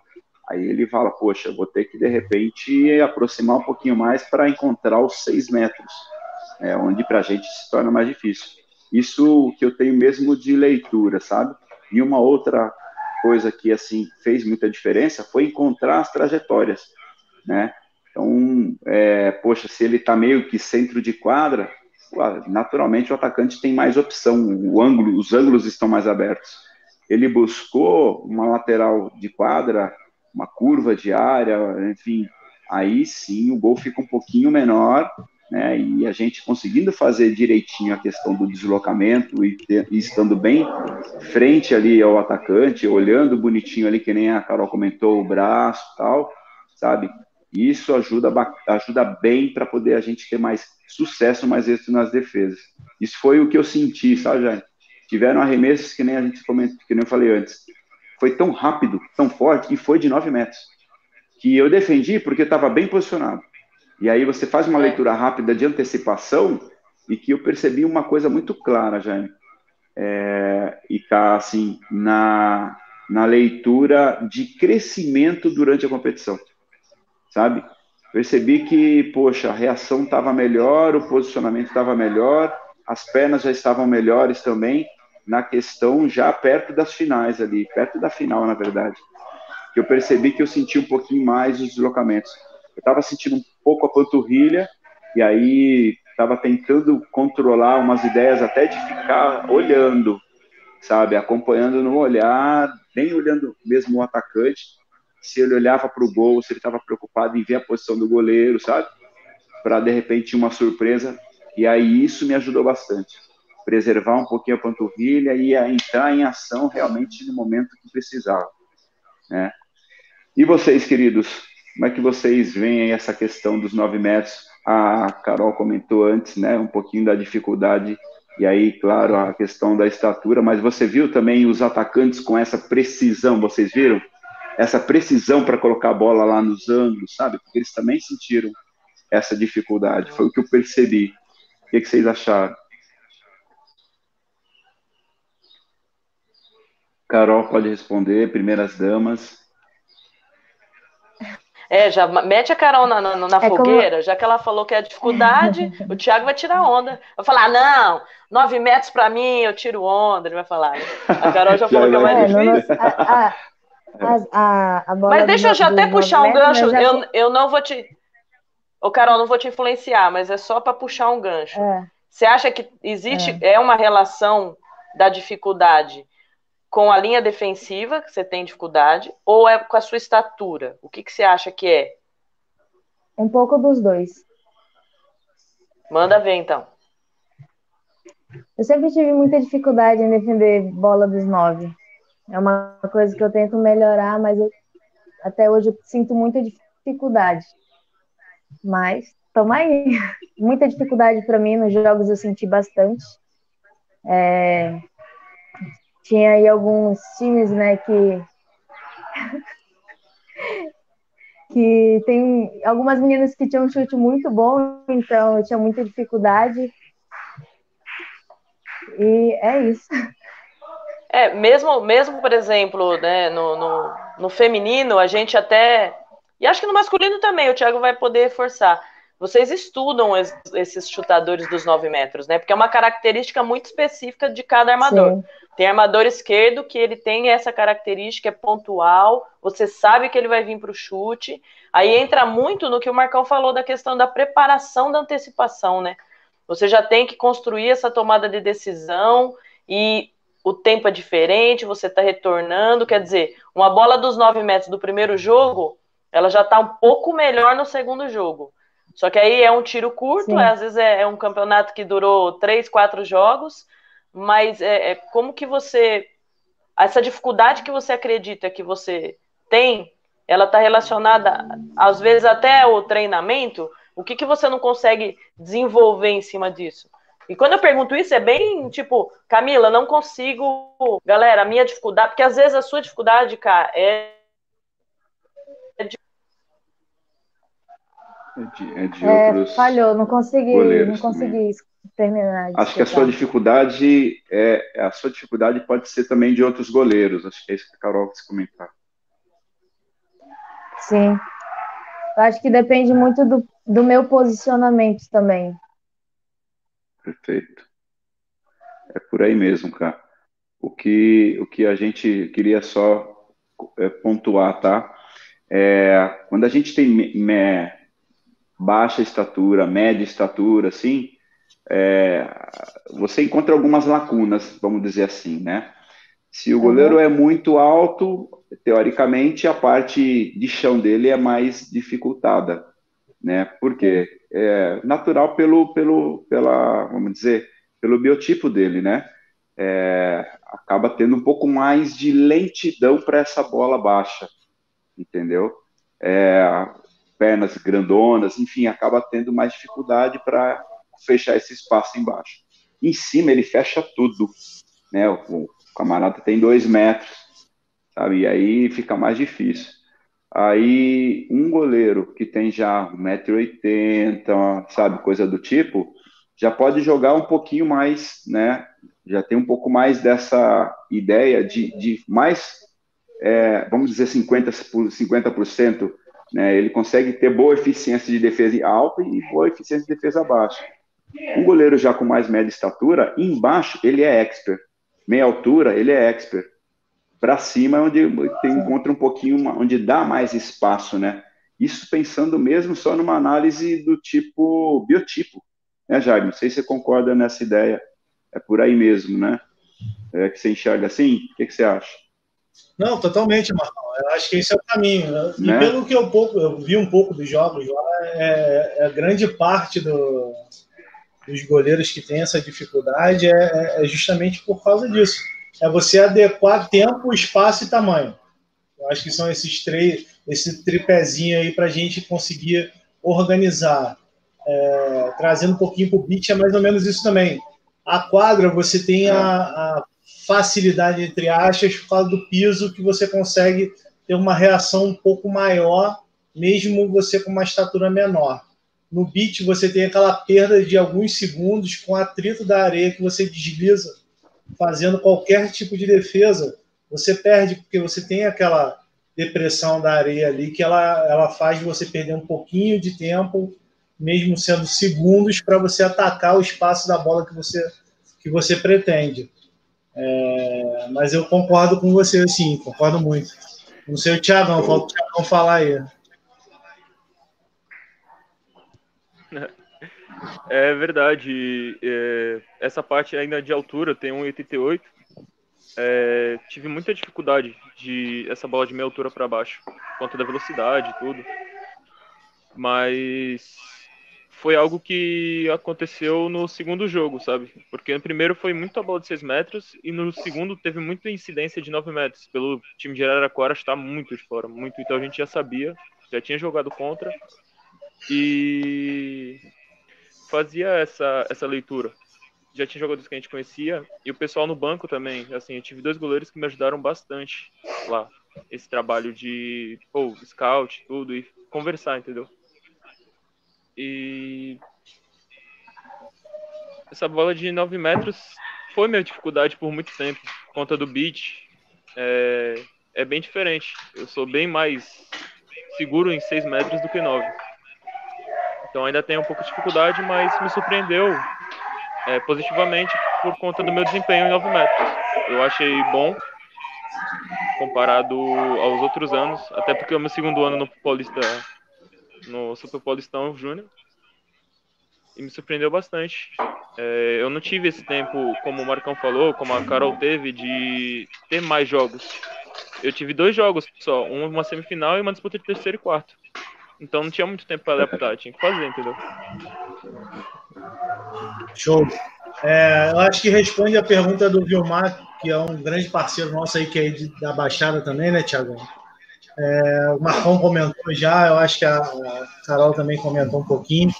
Aí ele fala, poxa, vou ter que de repente aproximar um pouquinho mais para encontrar os seis metros, é, onde para a gente se torna mais difícil. Isso que eu tenho mesmo de leitura, sabe? E uma outra coisa que assim fez muita diferença foi encontrar as trajetórias, né? Então, é, poxa, se ele está meio que centro de quadra, naturalmente o atacante tem mais opção, ângulo, os ângulos estão mais abertos. Ele buscou uma lateral de quadra, uma curva de área, enfim, aí sim o gol fica um pouquinho menor né? E a gente conseguindo fazer direitinho a questão do deslocamento e, ter, e, estando bem frente ali ao atacante, olhando bonitinho ali, que nem a Carol comentou, o braço tal, sabe? Isso ajuda, ajuda bem para poder a gente ter mais sucesso, mais êxito nas defesas. Isso foi o que eu senti, sabe, Jair? Tiveram arremessos que nem a gente comentou, que nem eu falei antes. Foi tão rápido, tão forte, e foi de 9 metros. Que eu defendi porque estava bem posicionado. E aí você faz uma é. leitura rápida de antecipação e que eu percebi uma coisa muito clara, Jaime. É, e tá assim na, na leitura de crescimento durante a competição, sabe? Percebi que, poxa, a reação estava melhor, o posicionamento estava melhor, as pernas já estavam melhores também, na questão já perto das finais ali, perto da final, na verdade. Que eu percebi que eu senti um pouquinho mais os deslocamentos. Eu estava sentindo um pouco a panturrilha, e aí estava tentando controlar umas ideias até de ficar olhando, sabe? Acompanhando no olhar, nem olhando mesmo o atacante, se ele olhava para o gol, se ele estava preocupado em ver a posição do goleiro, sabe? Para de repente uma surpresa. E aí isso me ajudou bastante preservar um pouquinho a panturrilha e a entrar em ação realmente no momento que precisava. Né? E vocês, queridos, como é que vocês veem essa questão dos nove metros? A Carol comentou antes, né, um pouquinho da dificuldade e aí, claro, a questão da estatura, mas você viu também os atacantes com essa precisão, vocês viram? Essa precisão para colocar a bola lá nos ângulos, sabe? Porque eles também sentiram essa dificuldade, foi o que eu percebi. O que, que vocês acharam? Carol pode responder, primeiras damas. É, já mete a Carol na, na, na é fogueira, como... já que ela falou que é dificuldade, o Thiago vai tirar onda. Vai falar, não, nove metros para mim, eu tiro onda, ele vai falar. A Carol já falou que é mais é, difícil. a, a, a mas deixa eu já até puxar um gancho, já... eu, eu não vou te... Ô, Carol, não vou te influenciar, mas é só para puxar um gancho. É. Você acha que existe, é. é uma relação da dificuldade com a linha defensiva, que você tem dificuldade, ou é com a sua estatura? O que, que você acha que é? Um pouco dos dois. Manda ver, então. Eu sempre tive muita dificuldade em defender bola dos nove. É uma coisa que eu tento melhorar, mas eu, até hoje eu sinto muita dificuldade. Mas, toma aí. Muita dificuldade para mim nos jogos eu senti bastante. É, tinha aí alguns times, né, que que tem algumas meninas que tinham um chute muito bom, então eu tinha muita dificuldade. E é isso. É, mesmo, mesmo por exemplo, né, no, no, no feminino, a gente até. E acho que no masculino também, o Thiago vai poder forçar. Vocês estudam esses chutadores dos 9 metros, né? Porque é uma característica muito específica de cada armador. Sim. Tem armador esquerdo que ele tem essa característica, é pontual, você sabe que ele vai vir para o chute. Aí entra muito no que o Marcão falou da questão da preparação da antecipação, né? Você já tem que construir essa tomada de decisão e o tempo é diferente, você está retornando. Quer dizer, uma bola dos 9 metros do primeiro jogo, ela já está um pouco melhor no segundo jogo. Só que aí é um tiro curto, é, às vezes é, é um campeonato que durou três, quatro jogos mas é, é, como que você. Essa dificuldade que você acredita que você tem, ela está relacionada, às vezes, até o treinamento. O que, que você não consegue desenvolver em cima disso? E quando eu pergunto isso, é bem tipo, Camila, não consigo. Galera, a minha dificuldade, porque às vezes a sua dificuldade, cara, é. É de, é de é, falhou, não consegui, não consegui terminar. Acho que a sua dificuldade é a sua dificuldade pode ser também de outros goleiros. Acho que é isso que a Carol quis comentar. Sim. Eu acho que depende muito do, do meu posicionamento também. Perfeito. É por aí mesmo, cara. O que, o que a gente queria só é, pontuar, tá? É, quando a gente tem me, me, baixa estatura, média estatura, assim, é, você encontra algumas lacunas, vamos dizer assim, né? Se o goleiro uhum. é muito alto, teoricamente a parte de chão dele é mais dificultada, né? Porque é natural pelo, pelo, pela, vamos dizer, pelo biotipo dele, né? É, acaba tendo um pouco mais de lentidão para essa bola baixa, entendeu? É, pernas grandonas, enfim, acaba tendo mais dificuldade para fechar esse espaço embaixo. Em cima ele fecha tudo, né? O, o camarada tem dois metros, sabe? E aí fica mais difícil. Aí um goleiro que tem já 1,80m, sabe, coisa do tipo, já pode jogar um pouquinho mais, né? Já tem um pouco mais dessa ideia de, de mais, é, vamos dizer, 50%, 50% né? Ele consegue ter boa eficiência de defesa alta e boa eficiência de defesa baixa. Um goleiro já com mais média estatura, embaixo ele é expert, meia altura, ele é expert. Para cima é onde tem, encontra um pouquinho, onde dá mais espaço, né? Isso pensando mesmo só numa análise do tipo biotipo, né, Jair? Não sei se você concorda nessa ideia. É por aí mesmo, né? É que você enxerga assim? O que, que você acha? Não, totalmente, Marcão. Eu acho que esse é o caminho. Né? E pelo que eu, pouco, eu vi um pouco dos jogos lá, é, é grande parte do, dos goleiros que tem essa dificuldade é, é, justamente por causa disso. É você adequar tempo, espaço e tamanho. Eu acho que são esses três, esse tripézinho aí para a gente conseguir organizar. É, trazendo um pouquinho para o beat, é mais ou menos isso também. A quadra, você tem a, a facilidade, entre aspas, por causa do piso, que você consegue ter uma reação um pouco maior, mesmo você com uma estatura menor. No beat, você tem aquela perda de alguns segundos com atrito da areia que você desliza, fazendo qualquer tipo de defesa. Você perde porque você tem aquela depressão da areia ali que ela, ela faz você perder um pouquinho de tempo, mesmo sendo segundos, para você atacar o espaço da bola que você, que você pretende. É, mas eu concordo com você, sim, concordo muito. Não sei o Thiagão, falta o Thiagão falar aí. É verdade. É, essa parte ainda de altura tem 1,88. É, tive muita dificuldade de essa bola de meia altura para baixo, por conta da velocidade e tudo. Mas foi algo que aconteceu no segundo jogo, sabe? Porque no primeiro foi muito a bola de 6 metros e no segundo teve muita incidência de 9 metros. Pelo time de Araraquara está muito de fora, muito. Então a gente já sabia, já tinha jogado contra e fazia essa, essa leitura. Já tinha jogadores que a gente conhecia e o pessoal no banco também. Assim, eu tive dois goleiros que me ajudaram bastante lá. Esse trabalho de, pô, scout, tudo, e conversar, entendeu? E essa bola de 9 metros foi minha dificuldade por muito tempo, por conta do beat. É, é bem diferente. Eu sou bem mais seguro em 6 metros do que 9. Então ainda tenho um pouco de dificuldade, mas me surpreendeu é, positivamente por conta do meu desempenho em 9 metros. Eu achei bom comparado aos outros anos, até porque o meu segundo ano no Paulista no Super Paulistão Júnior e me surpreendeu bastante. É, eu não tive esse tempo, como o Marcão falou, como a Carol teve, de ter mais jogos. Eu tive dois jogos só, uma semifinal e uma disputa de terceiro e quarto. Então não tinha muito tempo para adaptar, tinha que fazer, entendeu? Show. É, eu acho que responde a pergunta do Vilmar, que é um grande parceiro nosso aí, que é da Baixada também, né, Tiago? É, o Marcão comentou já, eu acho que a, Carol também comentou um pouquinho,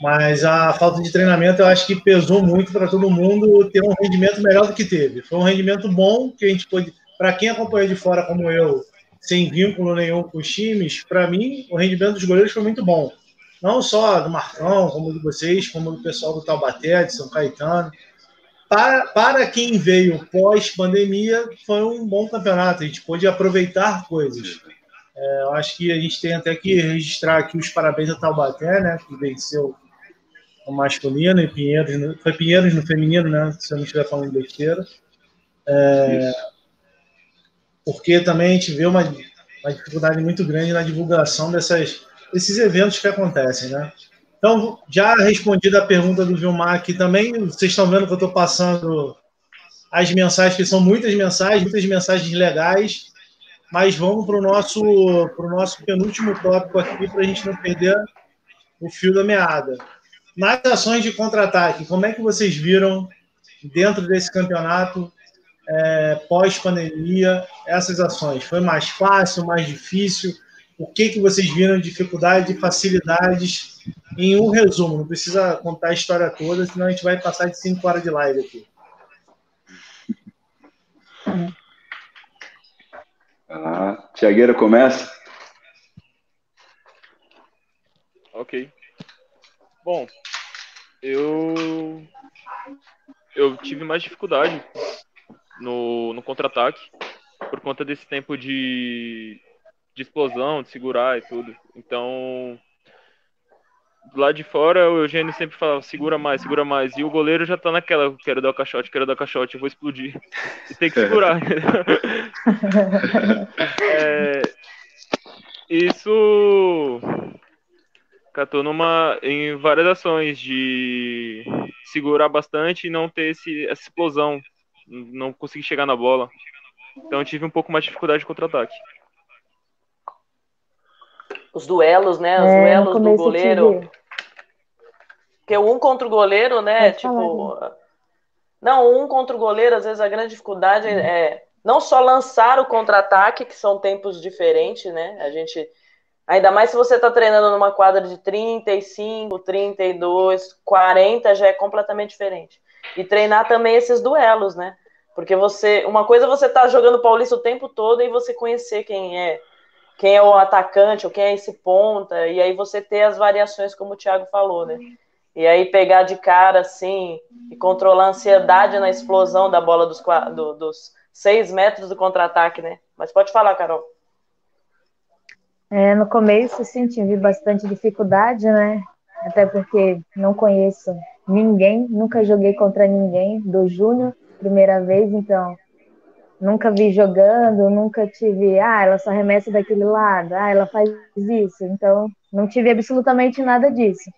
mas a falta de treinamento eu acho que pesou muito para todo mundo ter um rendimento melhor do que teve. Foi um rendimento bom que a gente pôde, para quem acompanhou de fora como eu, sem vínculo nenhum com os times, para mim o rendimento dos goleiros foi muito bom. Não só do Marcão, como de vocês, como do pessoal do Taubaté, de São Caetano para, para quem veio pós-pandemia, foi um bom campeonato. A gente pôde aproveitar coisas. É, eu acho que a gente tem até que registrar aqui os parabéns ao Taubaté, né, que venceu o masculino e Pinheiros, no, foi Pinheiros no feminino, né, se eu não estiver falando besteira. É, porque também a gente vê uma, uma dificuldade muito grande na divulgação dessas, desses eventos que acontecem, né? Então, já respondida a pergunta do Vilmar aqui também, vocês estão vendo que eu estou passando as mensagens, que são muitas mensagens, muitas mensagens legais, mas vamos para o nosso, pro nosso penúltimo tópico aqui, para a gente não perder o fio da meada. Nas ações de contra-ataque, como é que vocês viram dentro desse campeonato é, pós-pandemia essas ações? Foi mais fácil, mais difícil? O que, que vocês viram de dificuldade e facilidades em um resumo. Não precisa contar a história toda, senão a gente vai passar de cinco horas de live aqui. Ah, Tiagueira começa. Ok. Bom, eu eu tive mais dificuldade no, no contra-ataque por conta desse tempo de de explosão, de segurar e tudo. Então, lá de fora o Eugênio sempre falava, segura mais, segura mais. E o goleiro já tá naquela, quero dar o caixote, quero dar o caixote, eu vou explodir. E tem que segurar. é, isso catou numa, em várias ações de segurar bastante e não ter esse, essa explosão, não conseguir chegar na bola. Então eu tive um pouco mais de dificuldade de contra-ataque. Os duelos, né? Os é, duelos do goleiro. Porque um contra o goleiro, né? Pode tipo. Falar, né? Não, um contra o goleiro, às vezes a grande dificuldade é, é não só lançar o contra-ataque, que são tempos diferentes, né? A gente. Ainda mais se você está treinando numa quadra de 35, 32, 40, já é completamente diferente. E treinar também esses duelos, né? Porque você. Uma coisa é você tá jogando Paulista o tempo todo e você conhecer quem é quem é o atacante ou quem é esse ponta, e aí você ter as variações, como o Thiago falou, né? E aí pegar de cara assim e controlar a ansiedade na explosão da bola dos, do, dos seis metros do contra-ataque, né? Mas pode falar, Carol. É, no começo, sim, tive bastante dificuldade, né? Até porque não conheço ninguém, nunca joguei contra ninguém do Júnior, primeira vez, então nunca vi jogando, nunca tive, ah, ela só remessa daquele lado, ah, ela faz isso, então não tive absolutamente nada disso.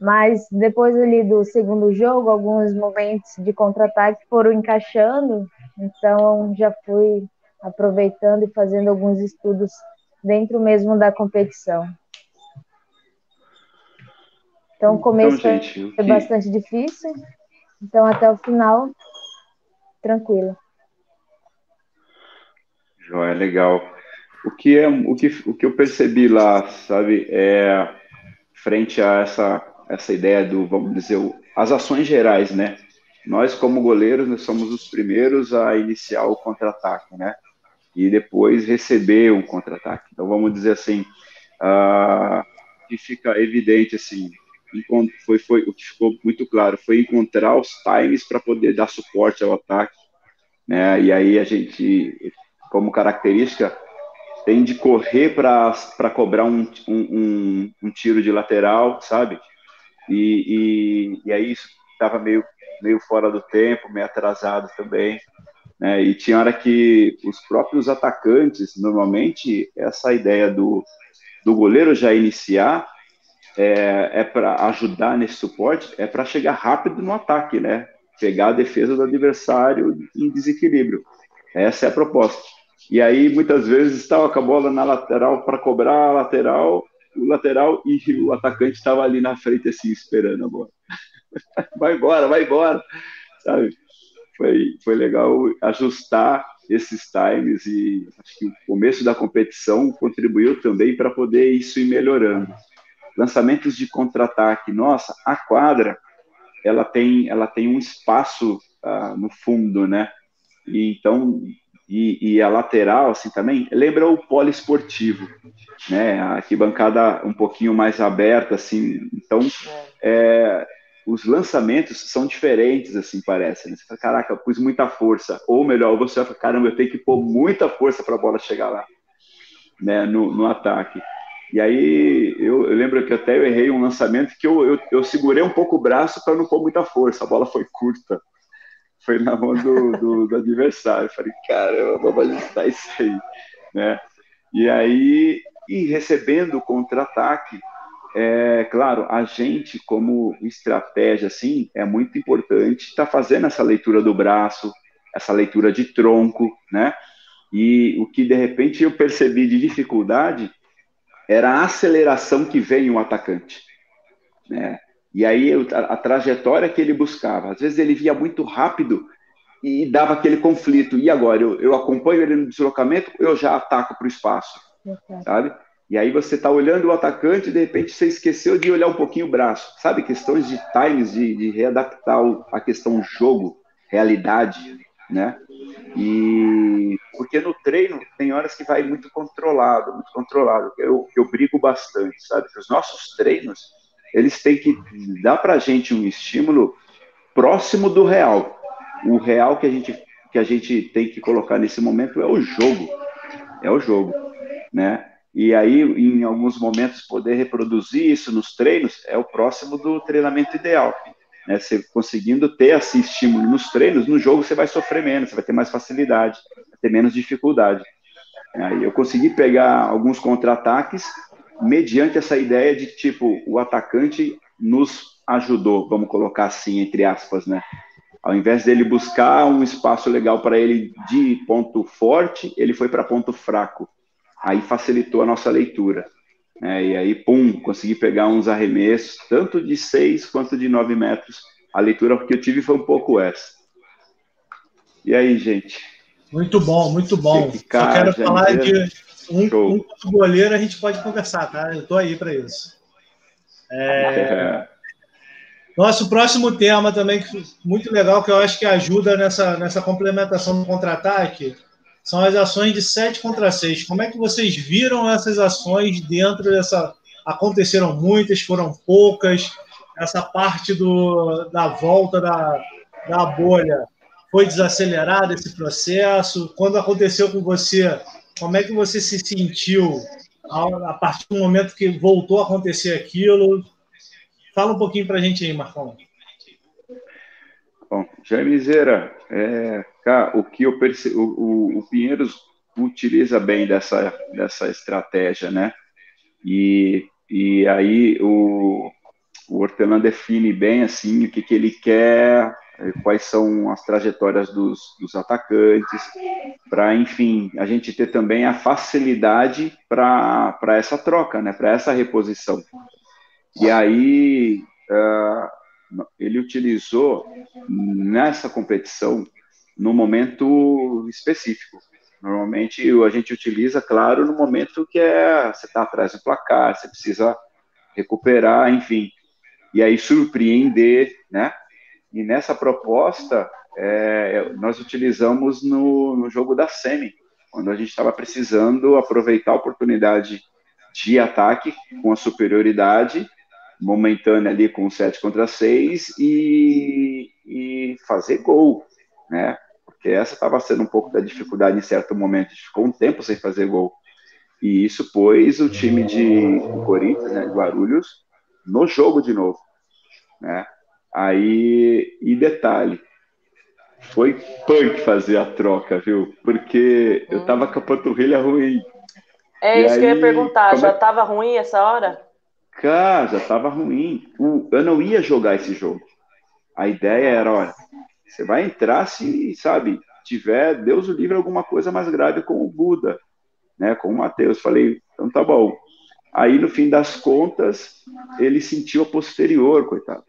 Mas depois ali do segundo jogo, alguns momentos de contra-ataque foram encaixando, então já fui aproveitando e fazendo alguns estudos dentro mesmo da competição. Então o começo então, gente, foi que... bastante difícil, então até o final, tranquilo. Joia, legal. O que, é, o, que, o que eu percebi lá, sabe, é frente a essa essa ideia do, vamos dizer, as ações gerais, né? Nós, como goleiros, nós somos os primeiros a iniciar o contra-ataque, né? E depois receber o contra-ataque. Então, vamos dizer assim, uh, que fica evidente, assim, foi, foi, o que ficou muito claro foi encontrar os times para poder dar suporte ao ataque, né? E aí a gente, como característica, tem de correr para cobrar um, um, um, tiro de lateral, sabe? E, e, e aí isso estava meio, meio fora do tempo, meio atrasado também. Né? E tinha hora que os próprios atacantes, normalmente, essa ideia do, do goleiro já iniciar é, é para ajudar nesse suporte, é para chegar rápido no ataque, né? Pegar a defesa do adversário em desequilíbrio. Essa é a proposta. E aí, muitas vezes, estava com a bola na lateral para cobrar a lateral, o lateral e o atacante estava ali na frente, assim, esperando a bola. vai embora, vai embora, sabe? Foi, foi legal ajustar esses times e acho que o começo da competição contribuiu também para poder isso ir melhorando. Lançamentos de contra-ataque, nossa, a quadra ela tem ela tem um espaço uh, no fundo, né? E então e, e, a lateral, assim, também, lembra o poliesportivo, né? A arquibancada um pouquinho mais aberta, assim, então, é, os lançamentos são diferentes, assim, parece. Né? Você fala, caraca, eu pus muita força. Ou melhor, você fala, caramba, eu tenho que pôr muita força para a bola chegar lá, né, no, no ataque. E aí, eu, eu, lembro que até eu errei um lançamento que eu, eu, eu segurei um pouco o braço para não pôr muita força, a bola foi curta foi na mão do, do, do adversário. falei, caramba, vamos ajustar isso aí, né? E aí, e recebendo o contra-ataque, é claro, a gente, como estratégia, assim, é muito importante estar tá fazendo essa leitura do braço, essa leitura de tronco, né? E o que de repente eu percebi de dificuldade era a aceleração que vem o atacante, né? E aí a, a trajetória que ele buscava, às vezes ele via muito rápido e dava aquele conflito. E agora, eu, eu acompanho ele no deslocamento, eu já ataco para o espaço, sabe? E aí você está olhando o atacante e de repente você esqueceu de olhar um pouquinho o braço, sabe? Questões de times, de, de readaptar a questão jogo, realidade, né? E porque no treino tem horas que vai muito controlado, muito controlado. Eu, eu brigo bastante, sabe? Os nossos treinos eles têm que dar para a gente um estímulo próximo do real. O real que a gente que a gente tem que colocar nesse momento é o jogo, é o jogo, né? e aí, em alguns momentos, poder reproduzir isso nos treinos é o próximo do treinamento ideal. Né? Você conseguindo ter esse estímulo nos treinos, no jogo você vai sofrer menos, você vai ter mais facilidade, vai ter menos dificuldade. Aí eu consegui pegar alguns contra-ataques mediante essa ideia de tipo o atacante nos ajudou, vamos colocar assim entre aspas, né? Ao invés dele buscar um espaço legal para ele de ponto forte, ele foi para ponto fraco. Aí facilitou a nossa leitura. Né? E aí, pum, consegui pegar uns arremessos, tanto de 6 quanto de 9 metros. A leitura que eu tive foi um pouco essa. E aí, gente? Muito bom, muito bom. Ficar, Só quero falar de um, um goleiro, a gente pode conversar, tá? Eu tô aí para isso. É... Nosso próximo tema também, muito legal, que eu acho que ajuda nessa, nessa complementação do contra-ataque, são as ações de 7 contra 6. Como é que vocês viram essas ações dentro dessa. Aconteceram muitas, foram poucas. Essa parte do, da volta da, da bolha foi desacelerado esse processo? Quando aconteceu com você, como é que você se sentiu a partir do momento que voltou a acontecer aquilo? Fala um pouquinho para a gente aí, Marcão. Bom, Jaime Zera, é, o que eu percebo, o, o Pinheiros utiliza bem dessa, dessa estratégia, né? E, e aí o, o Hortelã define bem assim o que, que ele quer, quais são as trajetórias dos, dos atacantes, para, enfim, a gente ter também a facilidade para essa troca, né? Para essa reposição. E aí. Uh, ele utilizou nessa competição no momento específico. Normalmente a gente utiliza, claro, no momento que é você está atrás do placar, você precisa recuperar, enfim, e aí surpreender, né? E nessa proposta é, nós utilizamos no, no jogo da semi, quando a gente estava precisando aproveitar a oportunidade de ataque com a superioridade momentânea ali com 7 contra 6 e, e fazer gol, né? Porque essa estava sendo um pouco da dificuldade em certo momento, a gente ficou um tempo sem fazer gol. E isso pôs o time de Corinthians, né, de Guarulhos, no jogo de novo, né? Aí, e detalhe, foi punk fazer a troca, viu? Porque eu tava com a panturrilha ruim. É isso aí, que eu ia perguntar, já é... tava ruim essa hora? Cara, já estava ruim. Eu não ia jogar esse jogo. A ideia era, olha, você vai entrar se, sabe, tiver, Deus o livre, alguma coisa mais grave com o Buda, né, com o Mateus. Falei, então tá bom. Aí, no fim das contas, ele sentiu a posterior, coitado.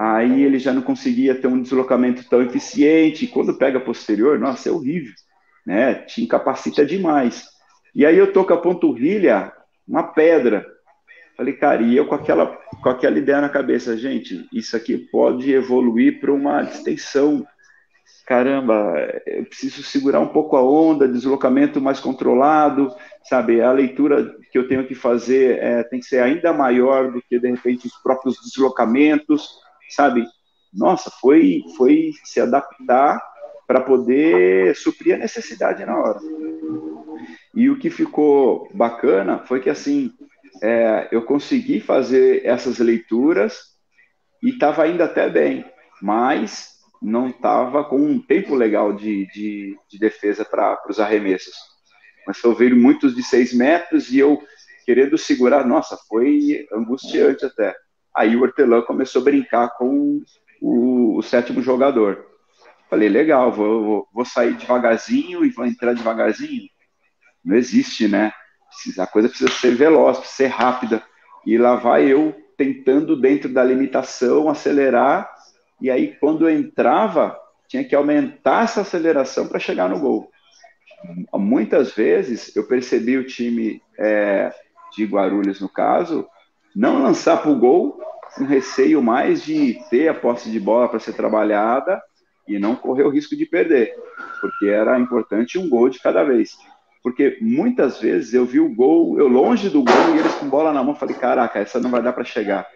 Aí ele já não conseguia ter um deslocamento tão eficiente. Quando pega posterior, nossa, é horrível, né? Te incapacita demais. E aí eu tô com a panturrilha, uma pedra. Falei, cara, e eu com aquela, com aquela ideia na cabeça, gente, isso aqui pode evoluir para uma distensão. Caramba, eu preciso segurar um pouco a onda, deslocamento mais controlado, sabe? A leitura que eu tenho que fazer é, tem que ser ainda maior do que, de repente, os próprios deslocamentos, sabe? Nossa, foi, foi se adaptar para poder suprir a necessidade na hora. E o que ficou bacana foi que, assim, é, eu consegui fazer essas leituras e estava indo até bem, mas não estava com um tempo legal de, de, de defesa para os arremessos. Mas veio muitos de seis metros e eu querendo segurar, nossa, foi angustiante até. Aí o Hortelã começou a brincar com o, o sétimo jogador. Falei, legal, vou, vou, sair devagarzinho e vou entrar devagarzinho. Não existe, né? a coisa precisa ser veloz, precisa ser rápida. E lá vai eu tentando, dentro da limitação, acelerar. E aí, quando eu entrava, tinha que aumentar essa aceleração para chegar no gol. Muitas vezes eu percebi o time é, de Guarulhos, no caso, não lançar para o gol, com receio mais de ter a posse de bola para ser trabalhada e não correr o risco de perder, porque era importante um gol de cada vez porque muitas vezes eu vi o gol, eu longe do gol e eles com bola na mão, falei, caraca, essa não vai dar para chegar.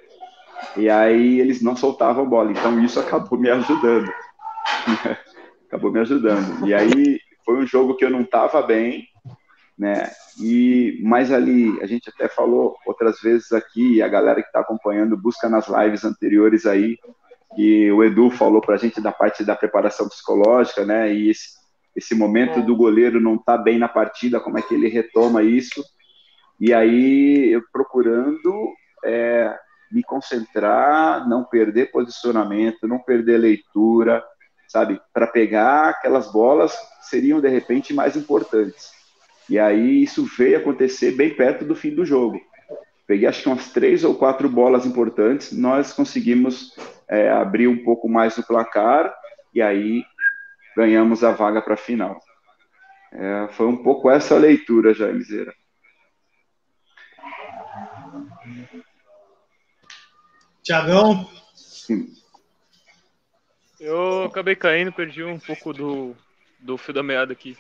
E aí eles não soltavam a bola, então isso acabou me ajudando. acabou me ajudando. E aí foi um jogo que eu não estava bem, né? E mais ali, a gente até falou outras vezes aqui, e a galera que está acompanhando busca nas lives anteriores aí, que o Edu falou para a gente da parte da preparação psicológica, né? E esse, esse momento é. do goleiro não tá bem na partida, como é que ele retoma isso? E aí eu procurando é, me concentrar, não perder posicionamento, não perder leitura, sabe? Para pegar aquelas bolas que seriam de repente mais importantes. E aí isso veio acontecer bem perto do fim do jogo. Peguei acho que umas três ou quatro bolas importantes, nós conseguimos é, abrir um pouco mais o placar e aí ganhamos a vaga para a final. É, foi um pouco essa leitura, Jaime Zera. Tiagão? Eu acabei caindo, perdi um pouco do, do fio da meada aqui.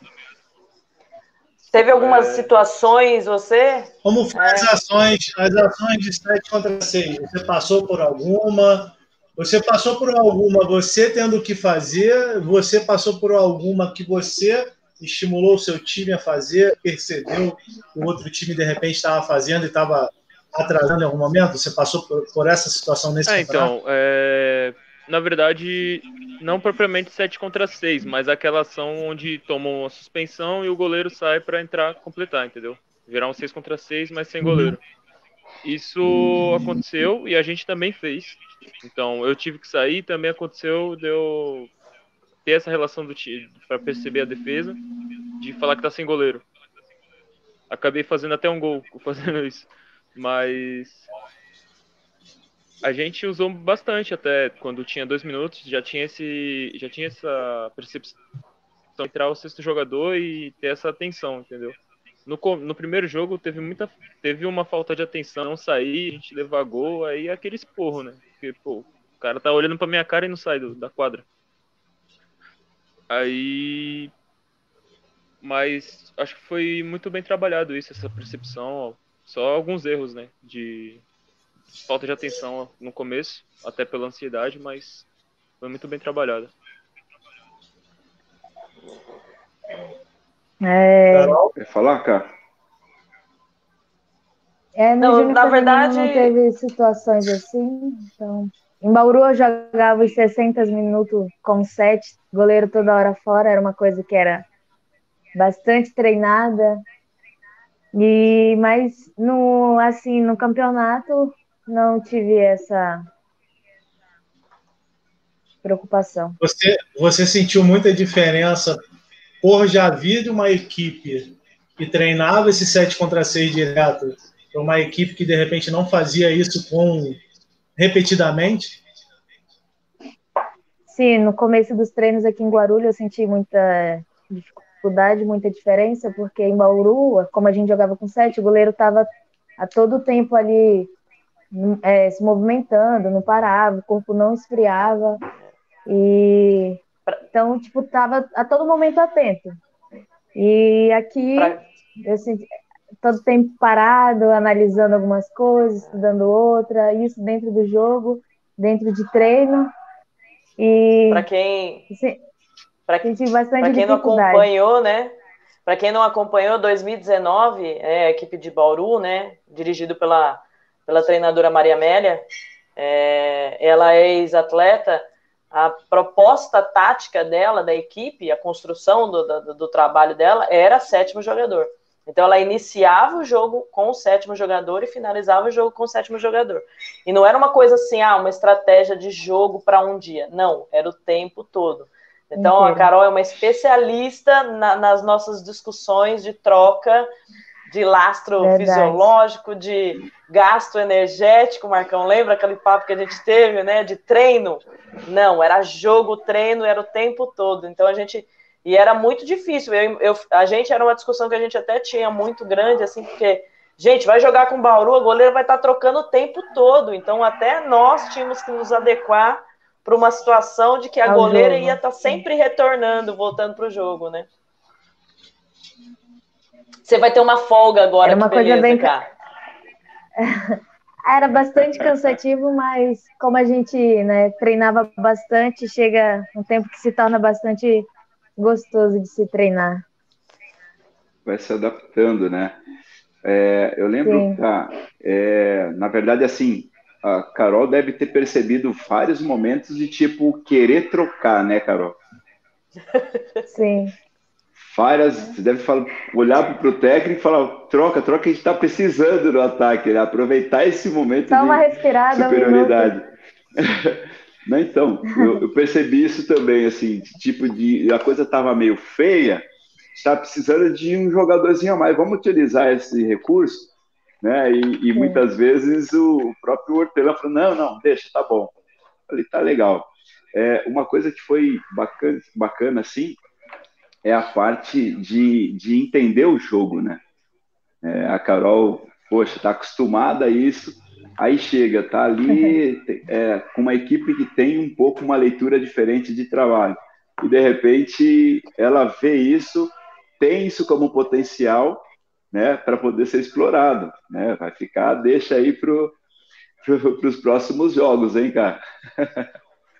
Teve algumas é... situações, você? Como foram é... as ações, as ações de 7 contra 6? Você passou por alguma? Você passou por alguma você tendo o que fazer? Você passou por alguma que você estimulou o seu time a fazer, percebeu que o outro time de repente estava fazendo e estava atrasando em algum momento? Você passou por, por essa situação nesse é, Então, é, na verdade, não propriamente 7 contra 6, mas aquela ação onde tomam uma suspensão e o goleiro sai para entrar completar, entendeu? Virar um 6 contra 6, mas sem goleiro. Isso aconteceu e a gente também fez. Então, eu tive que sair, também aconteceu de eu ter essa relação do time para perceber a defesa, de falar que tá sem goleiro. Acabei fazendo até um gol fazendo isso. Mas a gente usou bastante até quando tinha dois minutos, já tinha esse, já tinha essa percepção de entrar o sexto jogador e ter essa atenção, entendeu? No, no primeiro jogo teve muita, teve uma falta de atenção, não sair, a gente levar gol, aí é aquele esporro, né? Porque, pô, o cara tá olhando pra minha cara e não sai do, da quadra. Aí. Mas acho que foi muito bem trabalhado isso, essa percepção só alguns erros, né? De falta de atenção no começo, até pela ansiedade, mas foi muito bem trabalhado. É... Quer falar, cara? É, no não, na verdade não teve situações assim, então em Bauru eu jogava os 60 minutos com sete, goleiro toda hora fora, era uma coisa que era bastante treinada, e, mas no, assim, no campeonato não tive essa preocupação. Você, você sentiu muita diferença por já vir de uma equipe que treinava esse 7 contra 6 direto para uma equipe que de repente não fazia isso com repetidamente? Sim, no começo dos treinos aqui em Guarulhos eu senti muita dificuldade muita diferença, porque em Bauru, como a gente jogava com sete, o goleiro estava a todo tempo ali é, se movimentando, não parava, o corpo não esfriava. E então, tipo, tava a todo momento atento. E aqui eu senti todo tempo parado, analisando algumas coisas, estudando outra, isso dentro do jogo, dentro de treino. E para quem assim, para quem, quem não acompanhou, né? Para quem não acompanhou, 2019, é, a equipe de Bauru, né, dirigido pela, pela treinadora Maria Amélia, é, ela é ex-atleta, a proposta tática dela, da equipe, a construção do, do, do, trabalho dela, era sétimo jogador. Então ela iniciava o jogo com o sétimo jogador e finalizava o jogo com o sétimo jogador. E não era uma coisa assim, ah, uma estratégia de jogo para um dia. Não, era o tempo todo. Então, a Carol é uma especialista na, nas nossas discussões de troca de lastro Verdade. fisiológico, de gasto energético, Marcão, lembra aquele papo que a gente teve, né, de treino? Não, era jogo, treino, era o tempo todo. Então a gente e era muito difícil. Eu, eu, a gente era uma discussão que a gente até tinha muito grande, assim, porque gente vai jogar com o Bauru, a goleira vai estar trocando o tempo todo. Então até nós tínhamos que nos adequar para uma situação de que a goleira jogo. ia estar tá sempre retornando, voltando para o jogo, né? Você vai ter uma folga agora, Era uma coisa beleza, bem... cara. Era bastante cansativo, mas como a gente né, treinava bastante, chega um tempo que se torna bastante gostoso de se treinar. vai se adaptando, né? É, eu lembro, tá, é, na verdade, assim, a Carol deve ter percebido vários momentos de tipo querer trocar, né, Carol? Sim. Várias, você deve falar, olhar para o técnico e falar, troca, troca, a gente está precisando no ataque, né? aproveitar esse momento Dá uma de respirada, superioridade. Não, então, eu, eu, percebi isso também, assim, tipo de a coisa estava meio feia, está precisando de um jogadorzinho a mais. Vamos utilizar esse recurso, né? E, e muitas vezes o próprio Hortelã falou: não, não, deixa, tá bom. Eu falei, tá legal. É, uma coisa que foi bacana, bacana assim, é a parte de, de entender o jogo, né? É, a Carol, poxa, tá acostumada a isso, aí chega, tá ali é, com uma equipe que tem um pouco uma leitura diferente de trabalho. E de repente ela vê isso tem isso como potencial né, para poder ser explorado. Né? Vai ficar, deixa aí para pro, os próximos jogos, hein, cara?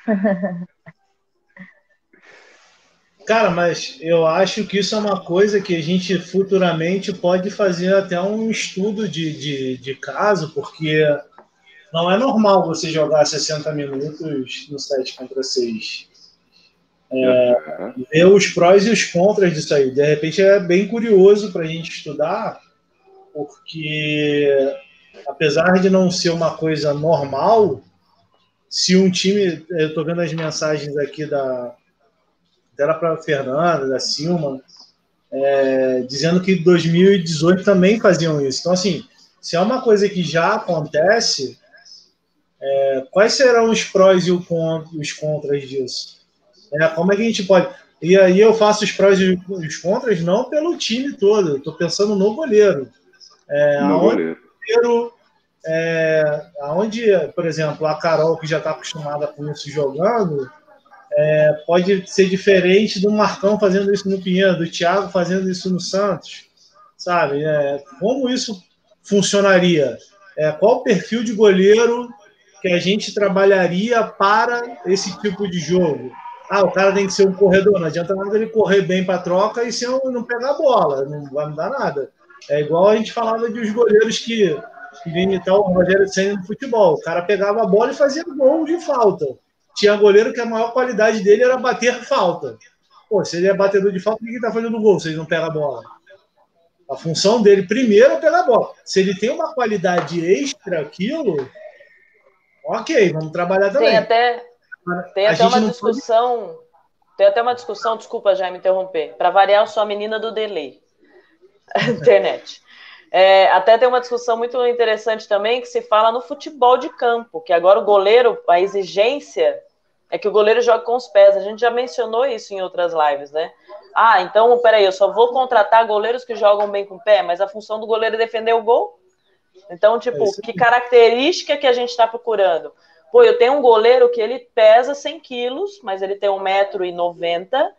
Cara, mas eu acho que isso é uma coisa que a gente futuramente pode fazer até um estudo de, de, de caso, porque não é normal você jogar 60 minutos no 7 contra 6. É, ver os prós e os contras disso aí. De repente é bem curioso para a gente estudar, porque apesar de não ser uma coisa normal, se um time. Eu estou vendo as mensagens aqui da. Dela para Fernanda, da Silma, é, dizendo que 2018 também faziam isso. Então, assim, se é uma coisa que já acontece, é, quais serão os prós e os contras disso? É, como é que a gente pode. E aí eu faço os prós e os contras não pelo time todo, estou pensando no goleiro. É, no goleiro. goleiro é, aonde, por exemplo, a Carol, que já está acostumada com isso jogando, é, pode ser diferente do Marcão fazendo isso no Pinheiro, do Thiago fazendo isso no Santos, sabe? É, como isso funcionaria? É, qual o perfil de goleiro que a gente trabalharia para esse tipo de jogo? Ah, o cara tem que ser um corredor, não adianta nada ele correr bem para troca e se não pegar a bola, não vai mudar nada. É igual a gente falava de os goleiros que, que imitar o Rogério Senna no futebol. O cara pegava a bola e fazia gol de falta. Tinha goleiro que a maior qualidade dele era bater falta. Pô, se ele é batedor de falta, por que ele tá fazendo gol se ele não pega a bola? A função dele primeiro é pegar a bola. Se ele tem uma qualidade extra aquilo, ok, vamos trabalhar também. Tem até, tem até uma discussão. Pode... Tem até uma discussão, desculpa já me interromper, para variar, eu sou a menina do delay. Internet. É, até tem uma discussão muito interessante também que se fala no futebol de campo, que agora o goleiro, a exigência é que o goleiro jogue com os pés. A gente já mencionou isso em outras lives, né? Ah, então, peraí, eu só vou contratar goleiros que jogam bem com o pé, mas a função do goleiro é defender o gol? Então, tipo, é que característica que a gente está procurando? Pô, eu tenho um goleiro que ele pesa 100 quilos, mas ele tem 1,90m.